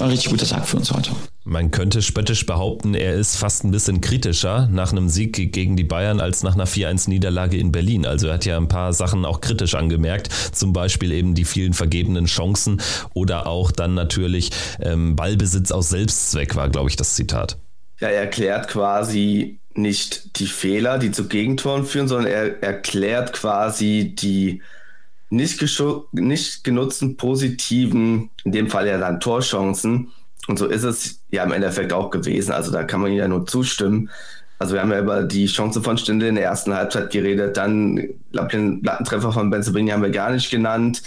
Speaker 4: Ein richtig guter Tag für uns heute.
Speaker 1: Man könnte spöttisch behaupten, er ist fast ein bisschen kritischer nach einem Sieg gegen die Bayern als nach einer 4-1-Niederlage in Berlin. Also er hat ja ein paar Sachen auch kritisch angemerkt, zum Beispiel eben die vielen vergebenen Chancen oder auch dann natürlich ähm, Ballbesitz aus Selbstzweck war, glaube ich, das Zitat.
Speaker 2: Ja, er erklärt quasi nicht die Fehler, die zu Gegentoren führen, sondern er erklärt quasi die nicht, nicht genutzten positiven, in dem Fall ja dann Torchancen, und so ist es ja im Endeffekt auch gewesen. Also da kann man ja nur zustimmen. Also wir haben ja über die Chance von Stindl in der ersten Halbzeit geredet. Dann, den Plattentreffer von Benzabini haben wir gar nicht genannt.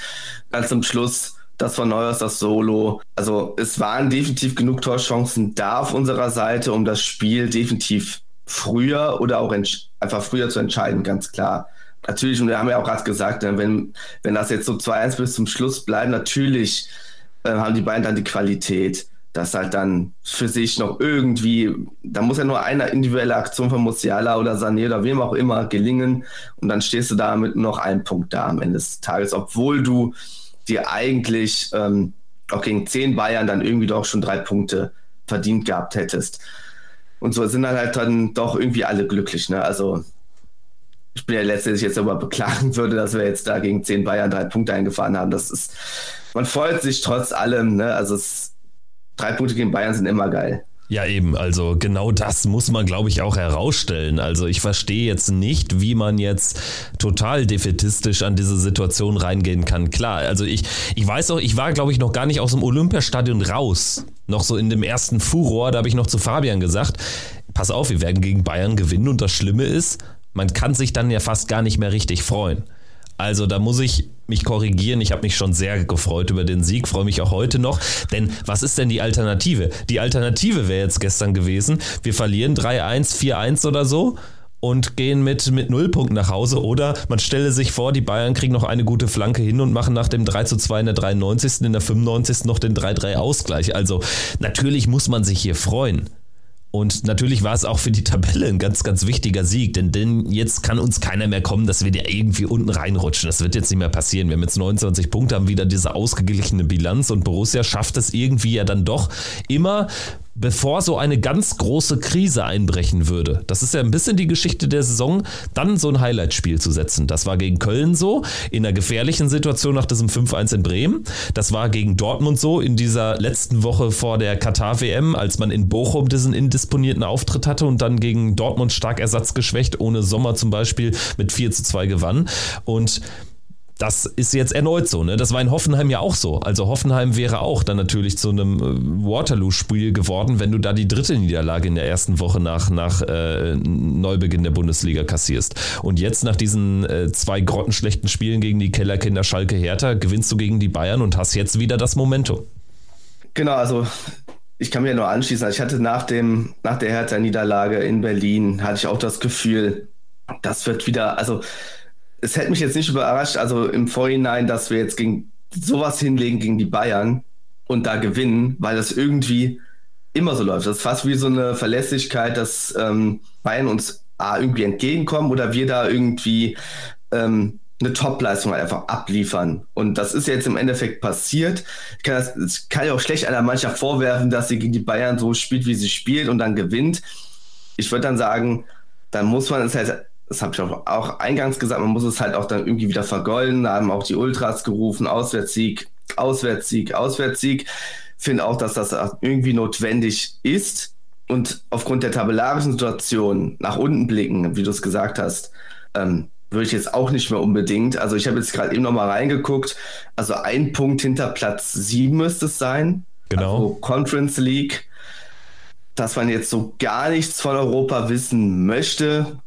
Speaker 2: Ganz zum Schluss das von Neuers, das Solo. Also es waren definitiv genug Torchancen da auf unserer Seite, um das Spiel definitiv früher oder auch einfach früher zu entscheiden, ganz klar. Natürlich, und wir haben ja auch gerade gesagt, ne, wenn, wenn das jetzt so 2-1 bis zum Schluss bleibt, natürlich äh, haben die beiden dann die Qualität das halt dann für sich noch irgendwie, da muss ja nur eine individuelle Aktion von Musiala oder Sané oder wem auch immer gelingen und dann stehst du da mit noch einem Punkt da am Ende des Tages, obwohl du dir eigentlich ähm, auch gegen zehn Bayern dann irgendwie doch schon drei Punkte verdient gehabt hättest. Und so sind dann halt dann doch irgendwie alle glücklich. Ne? Also ich bin ja letztendlich jetzt aber beklagen würde, dass wir jetzt da gegen zehn Bayern drei Punkte eingefahren haben. Das ist, man freut sich trotz allem. Ne? Also es drei Punkte gegen Bayern sind immer geil.
Speaker 1: Ja, eben, also genau das muss man, glaube ich, auch herausstellen. Also ich verstehe jetzt nicht, wie man jetzt total defetistisch an diese Situation reingehen kann. Klar, also ich, ich weiß auch, ich war, glaube ich, noch gar nicht aus dem Olympiastadion raus. Noch so in dem ersten Furor, da habe ich noch zu Fabian gesagt, pass auf, wir werden gegen Bayern gewinnen und das Schlimme ist, man kann sich dann ja fast gar nicht mehr richtig freuen. Also da muss ich mich korrigieren. Ich habe mich schon sehr gefreut über den Sieg, freue mich auch heute noch. Denn was ist denn die Alternative? Die Alternative wäre jetzt gestern gewesen, wir verlieren 3-1, 4-1 oder so und gehen mit, mit Nullpunkt nach Hause. Oder man stelle sich vor, die Bayern kriegen noch eine gute Flanke hin und machen nach dem 3 zu 2 in der 93. in der 95. noch den 3-3 Ausgleich. Also natürlich muss man sich hier freuen. Und natürlich war es auch für die Tabelle ein ganz, ganz wichtiger Sieg, denn, denn jetzt kann uns keiner mehr kommen, dass wir da irgendwie unten reinrutschen. Das wird jetzt nicht mehr passieren. Wir haben jetzt 29 Punkte, haben wieder diese ausgeglichene Bilanz und Borussia schafft es irgendwie ja dann doch immer bevor so eine ganz große Krise einbrechen würde. Das ist ja ein bisschen die Geschichte der Saison, dann so ein Highlight-Spiel zu setzen. Das war gegen Köln so, in einer gefährlichen Situation nach diesem 5-1 in Bremen. Das war gegen Dortmund so, in dieser letzten Woche vor der Katar-WM, als man in Bochum diesen indisponierten Auftritt hatte und dann gegen Dortmund stark ersatzgeschwächt, ohne Sommer zum Beispiel mit 4 zu 2 gewann. Und das ist jetzt erneut so. Ne? Das war in Hoffenheim ja auch so. Also Hoffenheim wäre auch dann natürlich zu einem äh, Waterloo-Spiel geworden, wenn du da die dritte Niederlage in der ersten Woche nach, nach äh, Neubeginn der Bundesliga kassierst. Und jetzt nach diesen äh, zwei grottenschlechten Spielen gegen die Kellerkinder Schalke Hertha gewinnst du gegen die Bayern und hast jetzt wieder das Momentum.
Speaker 2: Genau, also ich kann mir nur anschließen. Also ich hatte nach dem, nach der Hertha-Niederlage in Berlin, hatte ich auch das Gefühl, das wird wieder, also es hätte mich jetzt nicht überrascht, also im Vorhinein, dass wir jetzt gegen sowas hinlegen gegen die Bayern und da gewinnen, weil das irgendwie immer so läuft. Das ist fast wie so eine Verlässlichkeit, dass ähm, Bayern uns A, irgendwie entgegenkommen oder wir da irgendwie ähm, eine Top-Leistung halt einfach abliefern. Und das ist jetzt im Endeffekt passiert. Ich kann, das, das kann ja auch schlecht einer Mannschaft vorwerfen, dass sie gegen die Bayern so spielt, wie sie spielt und dann gewinnt. Ich würde dann sagen, dann muss man es halt, das habe ich auch, auch eingangs gesagt, man muss es halt auch dann irgendwie wieder vergolden. Da haben auch die Ultras gerufen, Auswärtssieg, Auswärtssieg, Auswärtssieg. Finde auch, dass das irgendwie notwendig ist. Und aufgrund der tabellarischen Situation nach unten blicken, wie du es gesagt hast, ähm, würde ich jetzt auch nicht mehr unbedingt. Also ich habe jetzt gerade eben noch mal reingeguckt. Also ein Punkt hinter Platz sieben müsste es sein.
Speaker 1: Genau. Also
Speaker 2: Conference League. Dass man jetzt so gar nichts von Europa wissen möchte.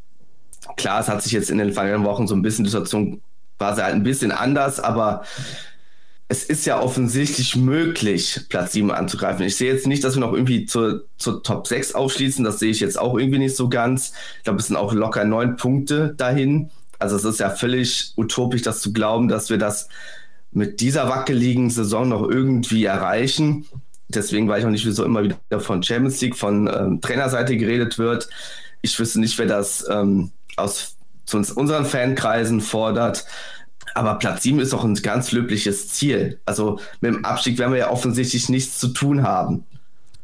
Speaker 2: Klar, es hat sich jetzt in den vergangenen Wochen so ein bisschen die Situation sie halt ein bisschen anders, aber es ist ja offensichtlich möglich, Platz 7 anzugreifen. Ich sehe jetzt nicht, dass wir noch irgendwie zur, zur Top 6 aufschließen. Das sehe ich jetzt auch irgendwie nicht so ganz. Ich glaube, es sind auch locker neun Punkte dahin. Also es ist ja völlig utopisch, das zu glauben, dass wir das mit dieser wackeligen Saison noch irgendwie erreichen. Deswegen weiß ich auch nicht, wieso immer wieder von Champions League, von ähm, Trainerseite geredet wird. Ich wüsste nicht, wer das ähm, aus zu uns, unseren Fankreisen fordert. Aber Platz 7 ist auch ein ganz löbliches Ziel. Also mit dem Abstieg werden wir ja offensichtlich nichts zu tun haben.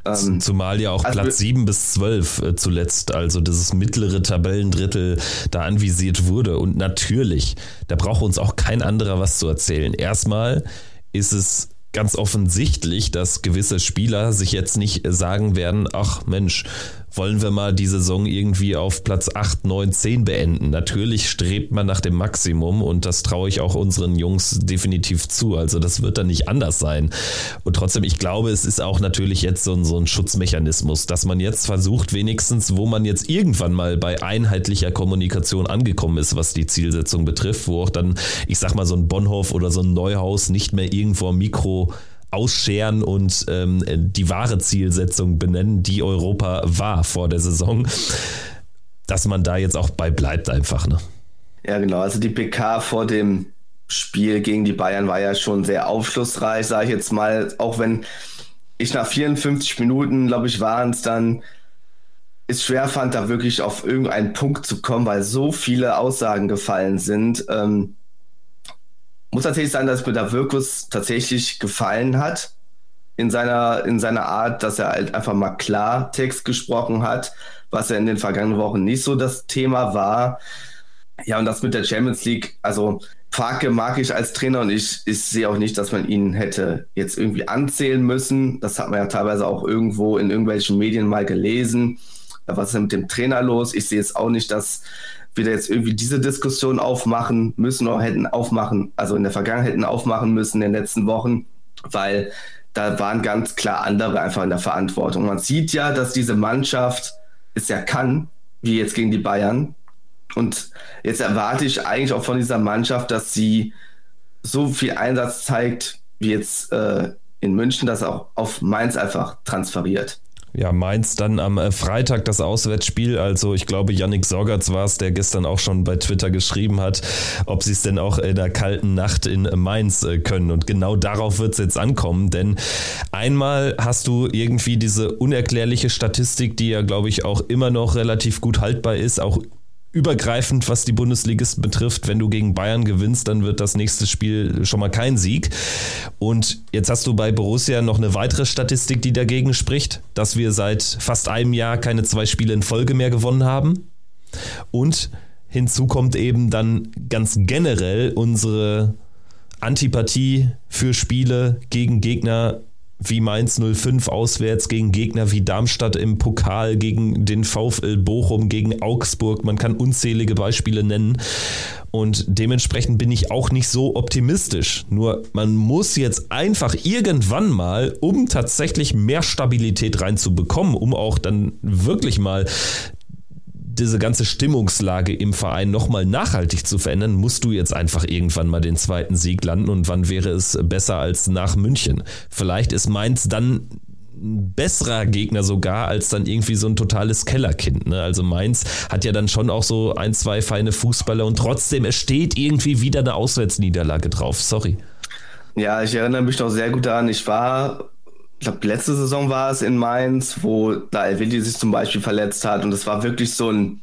Speaker 1: Ähm, Zumal ja auch also Platz 7 bis 12 äh, zuletzt, also dieses mittlere Tabellendrittel da anvisiert wurde. Und natürlich, da braucht uns auch kein anderer was zu erzählen. Erstmal ist es ganz offensichtlich, dass gewisse Spieler sich jetzt nicht sagen werden, ach Mensch, wollen wir mal die Saison irgendwie auf Platz 8, 9, 10 beenden. Natürlich strebt man nach dem Maximum und das traue ich auch unseren Jungs definitiv zu. Also das wird dann nicht anders sein. Und trotzdem, ich glaube, es ist auch natürlich jetzt so ein, so ein Schutzmechanismus, dass man jetzt versucht, wenigstens, wo man jetzt irgendwann mal bei einheitlicher Kommunikation angekommen ist, was die Zielsetzung betrifft, wo auch dann, ich sag mal, so ein Bonhof oder so ein Neuhaus nicht mehr irgendwo am Mikro ausscheren und ähm, die wahre Zielsetzung benennen, die Europa war vor der Saison, dass man da jetzt auch bei bleibt einfach. Ne?
Speaker 2: Ja, genau. Also die PK vor dem Spiel gegen die Bayern war ja schon sehr aufschlussreich, sage ich jetzt mal, auch wenn ich nach 54 Minuten, glaube ich, waren es dann, es schwer fand, da wirklich auf irgendeinen Punkt zu kommen, weil so viele Aussagen gefallen sind. Ähm, muss tatsächlich sagen, dass mir der Wirkus tatsächlich gefallen hat in seiner, in seiner Art, dass er halt einfach mal Klartext gesprochen hat, was ja in den vergangenen Wochen nicht so das Thema war. Ja, und das mit der Champions League, also Farke mag ich als Trainer und ich, ich sehe auch nicht, dass man ihn hätte jetzt irgendwie anzählen müssen. Das hat man ja teilweise auch irgendwo in irgendwelchen Medien mal gelesen. Was ist denn mit dem Trainer los? Ich sehe jetzt auch nicht, dass wieder jetzt irgendwie diese Diskussion aufmachen müssen oder hätten aufmachen, also in der Vergangenheit hätten aufmachen müssen in den letzten Wochen, weil da waren ganz klar andere einfach in der Verantwortung. Man sieht ja, dass diese Mannschaft es ja kann, wie jetzt gegen die Bayern. Und jetzt erwarte ich eigentlich auch von dieser Mannschaft, dass sie so viel Einsatz zeigt, wie jetzt äh, in München, dass auch auf Mainz einfach transferiert
Speaker 1: ja, Mainz dann am äh, Freitag das Auswärtsspiel. Also ich glaube, Yannick Sorgatz war es, der gestern auch schon bei Twitter geschrieben hat, ob sie es denn auch in der kalten Nacht in Mainz äh, können. Und genau darauf wird es jetzt ankommen, denn einmal hast du irgendwie diese unerklärliche Statistik, die ja, glaube ich, auch immer noch relativ gut haltbar ist, auch übergreifend, was die Bundesligisten betrifft. Wenn du gegen Bayern gewinnst, dann wird das nächste Spiel schon mal kein Sieg. Und jetzt hast du bei Borussia noch eine weitere Statistik, die dagegen spricht, dass wir seit fast einem Jahr keine zwei Spiele in Folge mehr gewonnen haben. Und hinzu kommt eben dann ganz generell unsere Antipathie für Spiele gegen Gegner wie Mainz 05 auswärts gegen Gegner wie Darmstadt im Pokal, gegen den VfL Bochum, gegen Augsburg. Man kann unzählige Beispiele nennen. Und dementsprechend bin ich auch nicht so optimistisch. Nur man muss jetzt einfach irgendwann mal, um tatsächlich mehr Stabilität reinzubekommen, um auch dann wirklich mal diese ganze Stimmungslage im Verein nochmal nachhaltig zu verändern, musst du jetzt einfach irgendwann mal den zweiten Sieg landen. Und wann wäre es besser als nach München? Vielleicht ist Mainz dann ein besserer Gegner sogar als dann irgendwie so ein totales Kellerkind. Ne? Also Mainz hat ja dann schon auch so ein, zwei feine Fußballer und trotzdem, es steht irgendwie wieder eine Auswärtsniederlage drauf. Sorry.
Speaker 2: Ja, ich erinnere mich noch sehr gut daran. Ich war, ich glaube, letzte Saison war es in Mainz, wo da Elvedi sich zum Beispiel verletzt hat und es war wirklich so ein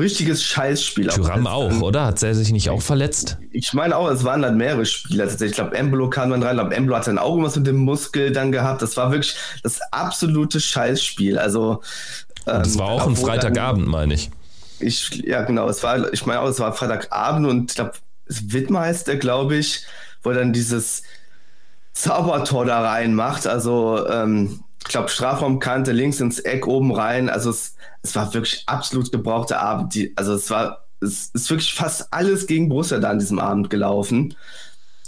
Speaker 2: richtiges Scheißspiel.
Speaker 1: Thuram auch, oder? Hat er sich nicht auch verletzt?
Speaker 2: Ich meine auch, es waren dann mehrere Spieler. Ich glaube, Embolo kam dann rein. Ich glaube, Embolo hat dann auch irgendwas mit dem Muskel dann gehabt. Das war wirklich das absolute Scheißspiel. Also.
Speaker 1: Ähm, das war auch ein Freitagabend, meine ich.
Speaker 2: Ich, ja, genau. Es war, ich meine auch, es war Freitagabend und ich glaube, Wittmer heißt der, glaube ich, wo er dann dieses Zaubertor da reinmacht. Also, ähm, ich glaube, Strafraumkante links ins Eck oben rein. Also, es, es war wirklich absolut gebrauchter Abend. Die, also es war, es ist wirklich fast alles gegen Borussia da an diesem Abend gelaufen.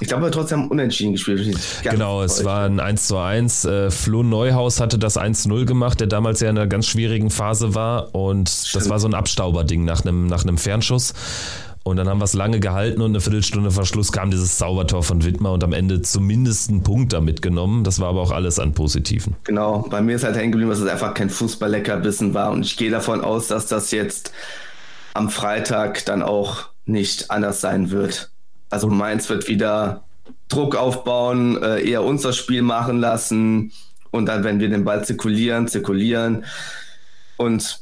Speaker 2: Ich glaube, wir trotzdem unentschieden gespielt.
Speaker 1: Genau, es war ein 1 zu 1. Äh, Flo Neuhaus hatte das 1-0 gemacht, der damals ja in einer ganz schwierigen Phase war. Und Stimmt. das war so ein Abstauberding nach einem, nach einem Fernschuss. Und dann haben wir es lange gehalten und eine Viertelstunde vor Schluss kam dieses Zaubertor von Wittmer und am Ende zumindest einen Punkt damit genommen. Das war aber auch alles an Positiven.
Speaker 2: Genau, bei mir ist halt hängen geblieben, dass es einfach kein Fußball-Leckerbissen war und ich gehe davon aus, dass das jetzt am Freitag dann auch nicht anders sein wird. Also Mainz wird wieder Druck aufbauen, äh, eher unser Spiel machen lassen und dann, wenn wir den Ball zirkulieren, zirkulieren und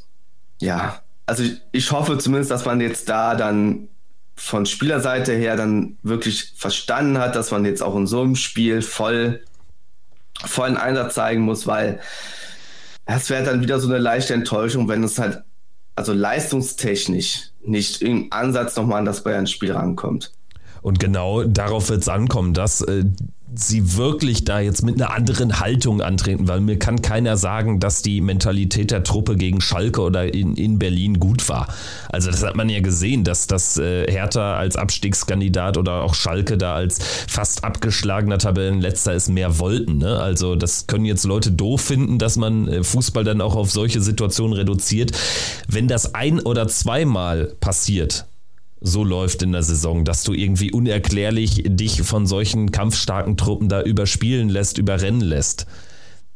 Speaker 2: ja, also ich, ich hoffe zumindest, dass man jetzt da dann von Spielerseite her dann wirklich verstanden hat, dass man jetzt auch in so einem Spiel voll vollen Einsatz zeigen muss, weil es wäre dann wieder so eine leichte Enttäuschung, wenn es halt also leistungstechnisch nicht im Ansatz nochmal an das Bayern-Spiel rankommt.
Speaker 1: Und genau darauf wird es ankommen, dass äh, sie wirklich da jetzt mit einer anderen Haltung antreten, weil mir kann keiner sagen, dass die Mentalität der Truppe gegen Schalke oder in, in Berlin gut war. Also das hat man ja gesehen, dass das äh, Hertha als Abstiegskandidat oder auch Schalke da als fast abgeschlagener Tabellenletzter ist mehr wollten. Ne? Also das können jetzt Leute doof finden, dass man äh, Fußball dann auch auf solche Situationen reduziert. Wenn das ein oder zweimal passiert, so läuft in der Saison, dass du irgendwie unerklärlich dich von solchen kampfstarken Truppen da überspielen lässt, überrennen lässt,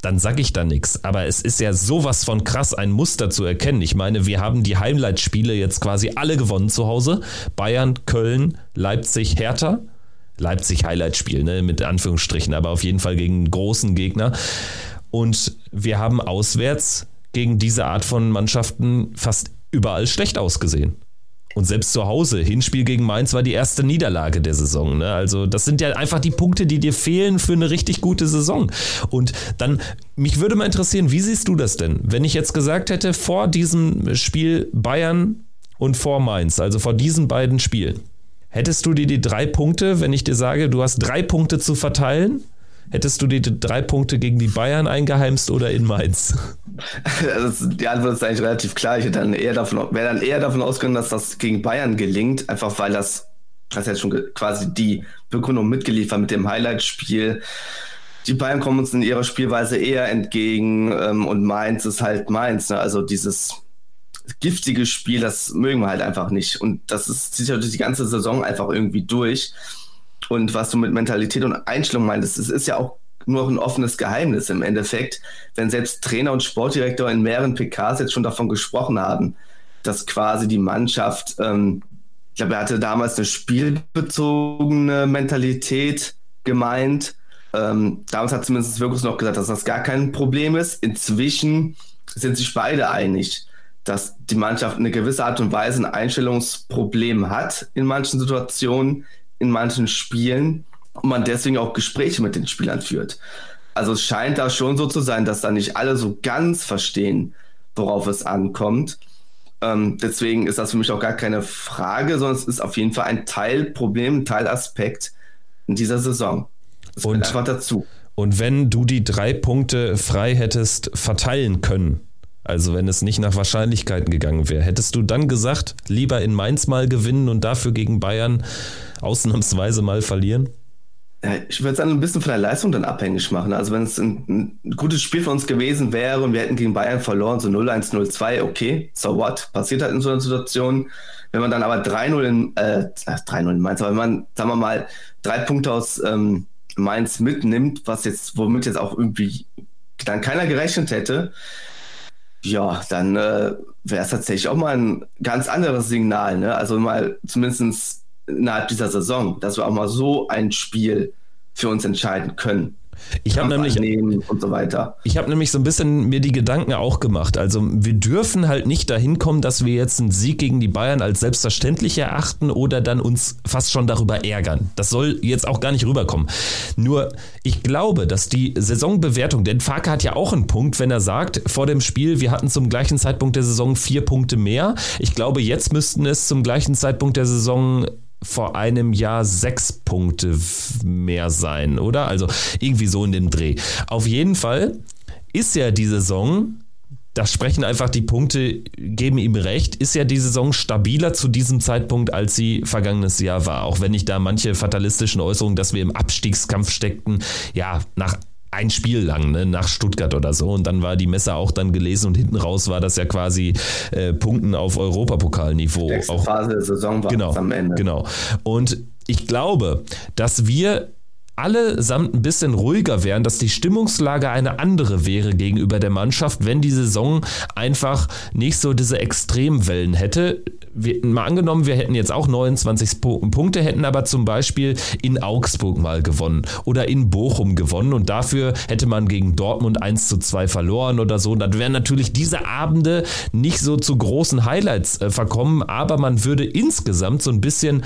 Speaker 1: dann sag ich da nichts. Aber es ist ja sowas von krass, ein Muster zu erkennen. Ich meine, wir haben die Highlight-Spiele jetzt quasi alle gewonnen zu Hause. Bayern, Köln, Leipzig, Hertha. Leipzig Highlight-Spiel, ne, mit Anführungsstrichen, aber auf jeden Fall gegen einen großen Gegner. Und wir haben auswärts gegen diese Art von Mannschaften fast überall schlecht ausgesehen. Und selbst zu Hause, Hinspiel gegen Mainz war die erste Niederlage der Saison. Ne? Also das sind ja einfach die Punkte, die dir fehlen für eine richtig gute Saison. Und dann, mich würde mal interessieren, wie siehst du das denn? Wenn ich jetzt gesagt hätte, vor diesem Spiel Bayern und vor Mainz, also vor diesen beiden Spielen, hättest du dir die drei Punkte, wenn ich dir sage, du hast drei Punkte zu verteilen, Hättest du die drei Punkte gegen die Bayern eingeheimst oder in Mainz?
Speaker 2: Also die Antwort ist eigentlich relativ klar. Ich dann eher davon, wäre dann eher davon ausgegangen, dass das gegen Bayern gelingt, einfach weil das, das jetzt schon quasi die Begründung mitgeliefert mit dem Highlight-Spiel. Die Bayern kommen uns in ihrer Spielweise eher entgegen ähm, und Mainz ist halt Mainz. Ne? Also dieses giftige Spiel, das mögen wir halt einfach nicht. Und das ist, zieht sich halt die ganze Saison einfach irgendwie durch. Und was du mit Mentalität und Einstellung meintest, es ist ja auch nur ein offenes Geheimnis im Endeffekt, wenn selbst Trainer und Sportdirektor in mehreren PKs jetzt schon davon gesprochen haben, dass quasi die Mannschaft, ähm, ich glaube, er hatte damals eine spielbezogene Mentalität gemeint. Ähm, damals hat zumindest Wirkus noch gesagt, dass das gar kein Problem ist. Inzwischen sind sich beide einig, dass die Mannschaft eine gewisse Art und Weise ein Einstellungsproblem hat in manchen Situationen, in manchen Spielen und man deswegen auch Gespräche mit den Spielern führt. Also es scheint da schon so zu sein, dass da nicht alle so ganz verstehen, worauf es ankommt. Ähm, deswegen ist das für mich auch gar keine Frage, sondern es ist auf jeden Fall ein Teilproblem, ein Teilaspekt in dieser Saison.
Speaker 1: Das und, einfach dazu. Und wenn du die drei Punkte frei hättest verteilen können, also wenn es nicht nach Wahrscheinlichkeiten gegangen wäre, hättest du dann gesagt, lieber in Mainz mal gewinnen und dafür gegen Bayern ausnahmsweise mal verlieren?
Speaker 2: Ich würde es dann ein bisschen von der Leistung dann abhängig machen. Also wenn es ein, ein, gutes Spiel für uns gewesen wäre und wir hätten gegen Bayern verloren, so 0-1, 0-2, okay, so what, passiert halt in so einer Situation. Wenn man dann aber 3-0 in, äh, 3-0 in Mainz, aber wenn man, sagen wir mal, drei Punkte aus ähm, Mainz mitnimmt, was jetzt, womit jetzt auch irgendwie dann keiner gerechnet hätte, ja, dann äh, wäre es tatsächlich auch mal ein ganz anderes Signal. Ne? Also mal zumindest innerhalb dieser Saison, dass wir auch mal so ein Spiel für uns entscheiden können.
Speaker 1: Ich habe nämlich
Speaker 2: und so weiter.
Speaker 1: Ich habe nämlich so ein bisschen mir die Gedanken auch gemacht. Also wir dürfen halt nicht dahin kommen, dass wir jetzt einen Sieg gegen die Bayern als selbstverständlich erachten oder dann uns fast schon darüber ärgern. Das soll jetzt auch gar nicht rüberkommen. Nur ich glaube, dass die Saisonbewertung, denn Farke hat ja auch einen Punkt, wenn er sagt, vor dem Spiel, wir hatten zum gleichen Zeitpunkt der Saison vier Punkte mehr. Ich glaube, jetzt müssten es zum gleichen Zeitpunkt der Saison vor einem Jahr sechs Punkte mehr sein, oder? Also irgendwie so in dem Dreh. Auf jeden Fall ist ja die Saison, das sprechen einfach die Punkte, geben ihm recht, ist ja die Saison stabiler zu diesem Zeitpunkt, als sie vergangenes Jahr war. Auch wenn ich da manche fatalistischen Äußerungen, dass wir im Abstiegskampf steckten, ja, nach ein Spiel lang, ne, nach Stuttgart oder so. Und dann war die Messe auch dann gelesen und hinten raus war das ja quasi äh, Punkten auf Europapokalniveau.
Speaker 2: Auch Phase der Saison war
Speaker 1: genau, am Ende. Genau. Und ich glaube, dass wir allesamt ein bisschen ruhiger wären, dass die Stimmungslage eine andere wäre gegenüber der Mannschaft, wenn die Saison einfach nicht so diese Extremwellen hätte. Wir, mal angenommen, wir hätten jetzt auch 29 Punkte, hätten aber zum Beispiel in Augsburg mal gewonnen oder in Bochum gewonnen und dafür hätte man gegen Dortmund 1 zu 2 verloren oder so. Und dann wären natürlich diese Abende nicht so zu großen Highlights äh, verkommen, aber man würde insgesamt so ein bisschen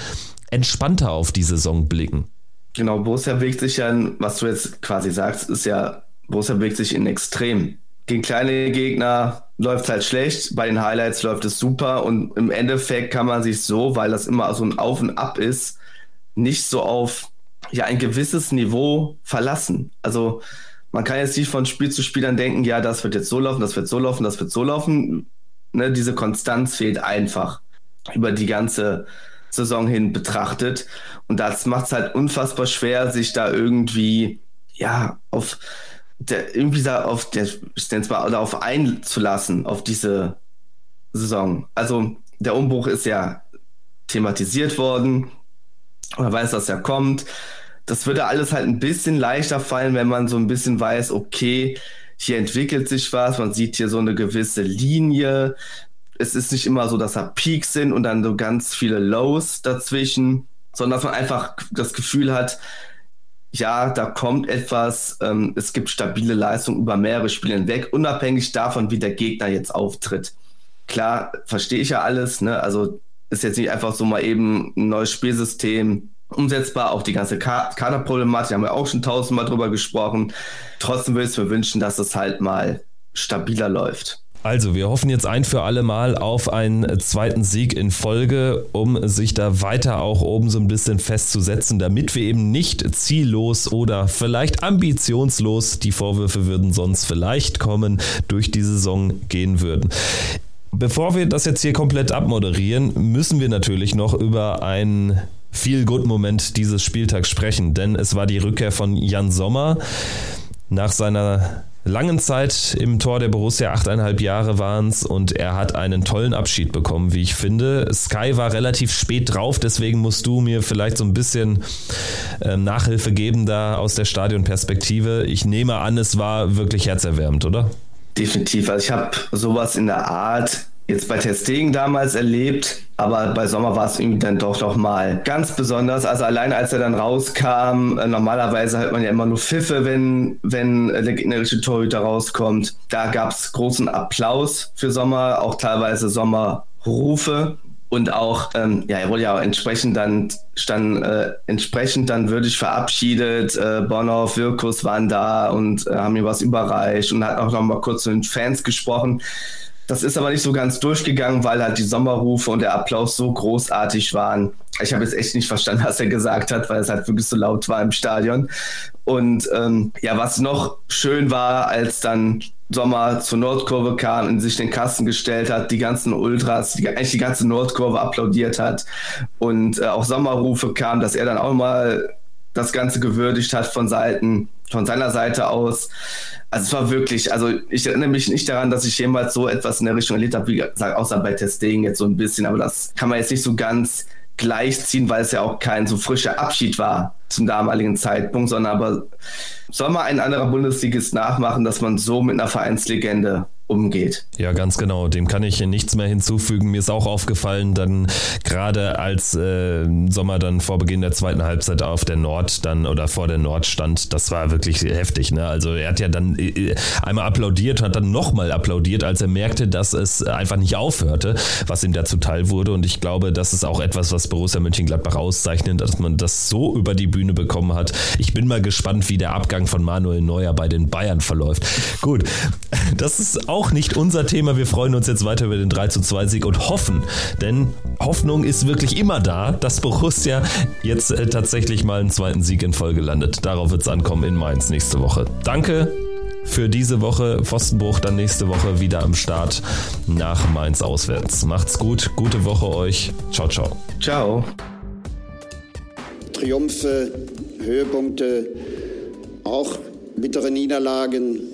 Speaker 1: entspannter auf die Saison blicken.
Speaker 2: Genau, Borussia bewegt sich ja, was du jetzt quasi sagst, ist ja, Borussia bewegt sich in Extrem. Gegen kleine Gegner läuft es halt schlecht, bei den Highlights läuft es super und im Endeffekt kann man sich so, weil das immer so ein Auf und Ab ist, nicht so auf ja, ein gewisses Niveau verlassen. Also man kann jetzt nicht von Spiel zu Spiel dann denken, ja, das wird jetzt so laufen, das wird so laufen, das wird so laufen. Ne, diese Konstanz fehlt einfach über die ganze Saison hin betrachtet. Und das macht es halt unfassbar schwer, sich da irgendwie, ja, auf der, irgendwie da auf der, ich nenne es mal, darauf einzulassen, auf diese Saison. Also der Umbruch ist ja thematisiert worden. Man weiß, dass er kommt. Das würde alles halt ein bisschen leichter fallen, wenn man so ein bisschen weiß, okay, hier entwickelt sich was, man sieht hier so eine gewisse Linie, es ist nicht immer so, dass da Peaks sind und dann so ganz viele Lows dazwischen, sondern dass man einfach das Gefühl hat, ja, da kommt etwas, ähm, es gibt stabile Leistung über mehrere Spiele hinweg, unabhängig davon, wie der Gegner jetzt auftritt. Klar, verstehe ich ja alles, ne? Also ist jetzt nicht einfach so mal eben ein neues Spielsystem umsetzbar, auch die ganze Kaderproblematik, haben wir auch schon tausendmal drüber gesprochen. Trotzdem würde ich mir wünschen, dass es halt mal stabiler läuft.
Speaker 1: Also, wir hoffen jetzt ein für alle Mal auf einen zweiten Sieg in Folge, um sich da weiter auch oben so ein bisschen festzusetzen, damit wir eben nicht ziellos oder vielleicht ambitionslos, die Vorwürfe würden sonst vielleicht kommen, durch die Saison gehen würden. Bevor wir das jetzt hier komplett abmoderieren, müssen wir natürlich noch über einen Feel-Good-Moment dieses Spieltags sprechen, denn es war die Rückkehr von Jan Sommer nach seiner langen Zeit im Tor der Borussia, achteinhalb Jahre waren es und er hat einen tollen Abschied bekommen, wie ich finde. Sky war relativ spät drauf, deswegen musst du mir vielleicht so ein bisschen äh, Nachhilfe geben da aus der Stadionperspektive. Ich nehme an, es war wirklich herzerwärmend, oder?
Speaker 2: Definitiv. Also ich habe sowas in der Art jetzt bei Testegen damals erlebt, aber bei Sommer war es irgendwie dann doch noch mal ganz besonders. Also alleine als er dann rauskam, äh, normalerweise hört man ja immer nur Pfiffe, wenn, wenn der gegnerische Torhüter rauskommt. Da gab es großen Applaus für Sommer, auch teilweise Sommerrufe. Und auch, ähm, ja, er wurde ja auch entsprechend dann, stand, äh, entsprechend dann würdig verabschiedet. Äh, Bonhoff, Wirkus waren da und äh, haben ihm was überreicht und hat auch noch mal kurz mit den Fans gesprochen. Das ist aber nicht so ganz durchgegangen, weil halt die Sommerrufe und der Applaus so großartig waren. Ich habe jetzt echt nicht verstanden, was er gesagt hat, weil es halt wirklich so laut war im Stadion. Und ähm, ja, was noch schön war, als dann Sommer zur Nordkurve kam und sich den Kasten gestellt hat, die ganzen Ultras, die, eigentlich die ganze Nordkurve applaudiert hat und äh, auch Sommerrufe kamen, dass er dann auch mal das Ganze gewürdigt hat von Seiten, von seiner Seite aus. Also es war wirklich, also ich erinnere mich nicht daran, dass ich jemals so etwas in der Richtung erlebt habe, wie gesagt, außer bei Testing jetzt so ein bisschen, aber das kann man jetzt nicht so ganz gleichziehen, weil es ja auch kein so frischer Abschied war zum damaligen Zeitpunkt, sondern aber soll mal ein anderer Bundesligist nachmachen, dass man so mit einer Vereinslegende umgeht.
Speaker 1: Ja, ganz genau. Dem kann ich nichts mehr hinzufügen. Mir ist auch aufgefallen, dann gerade als äh, Sommer dann vor Beginn der zweiten Halbzeit auf der Nord dann oder vor der Nord stand, das war wirklich heftig. Ne? Also er hat ja dann äh, einmal applaudiert, hat dann nochmal applaudiert, als er merkte, dass es einfach nicht aufhörte, was ihm da zuteil wurde. Und ich glaube, das ist auch etwas, was Borussia Mönchengladbach auszeichnet, dass man das so über die Bühne bekommen hat. Ich bin mal gespannt, wie der Abgang von Manuel Neuer bei den Bayern verläuft. Gut, das ist auch nicht unser Thema. Wir freuen uns jetzt weiter über den 3 zu 2 Sieg und hoffen, denn Hoffnung ist wirklich immer da, dass Borussia jetzt äh, tatsächlich mal einen zweiten Sieg in Folge landet. Darauf wird es ankommen in Mainz nächste Woche. Danke für diese Woche. Pfostenbruch dann nächste Woche wieder am Start nach Mainz auswärts. Macht's gut, gute Woche euch. Ciao, ciao.
Speaker 2: Ciao.
Speaker 5: Triumphe, Höhepunkte, auch bittere Niederlagen,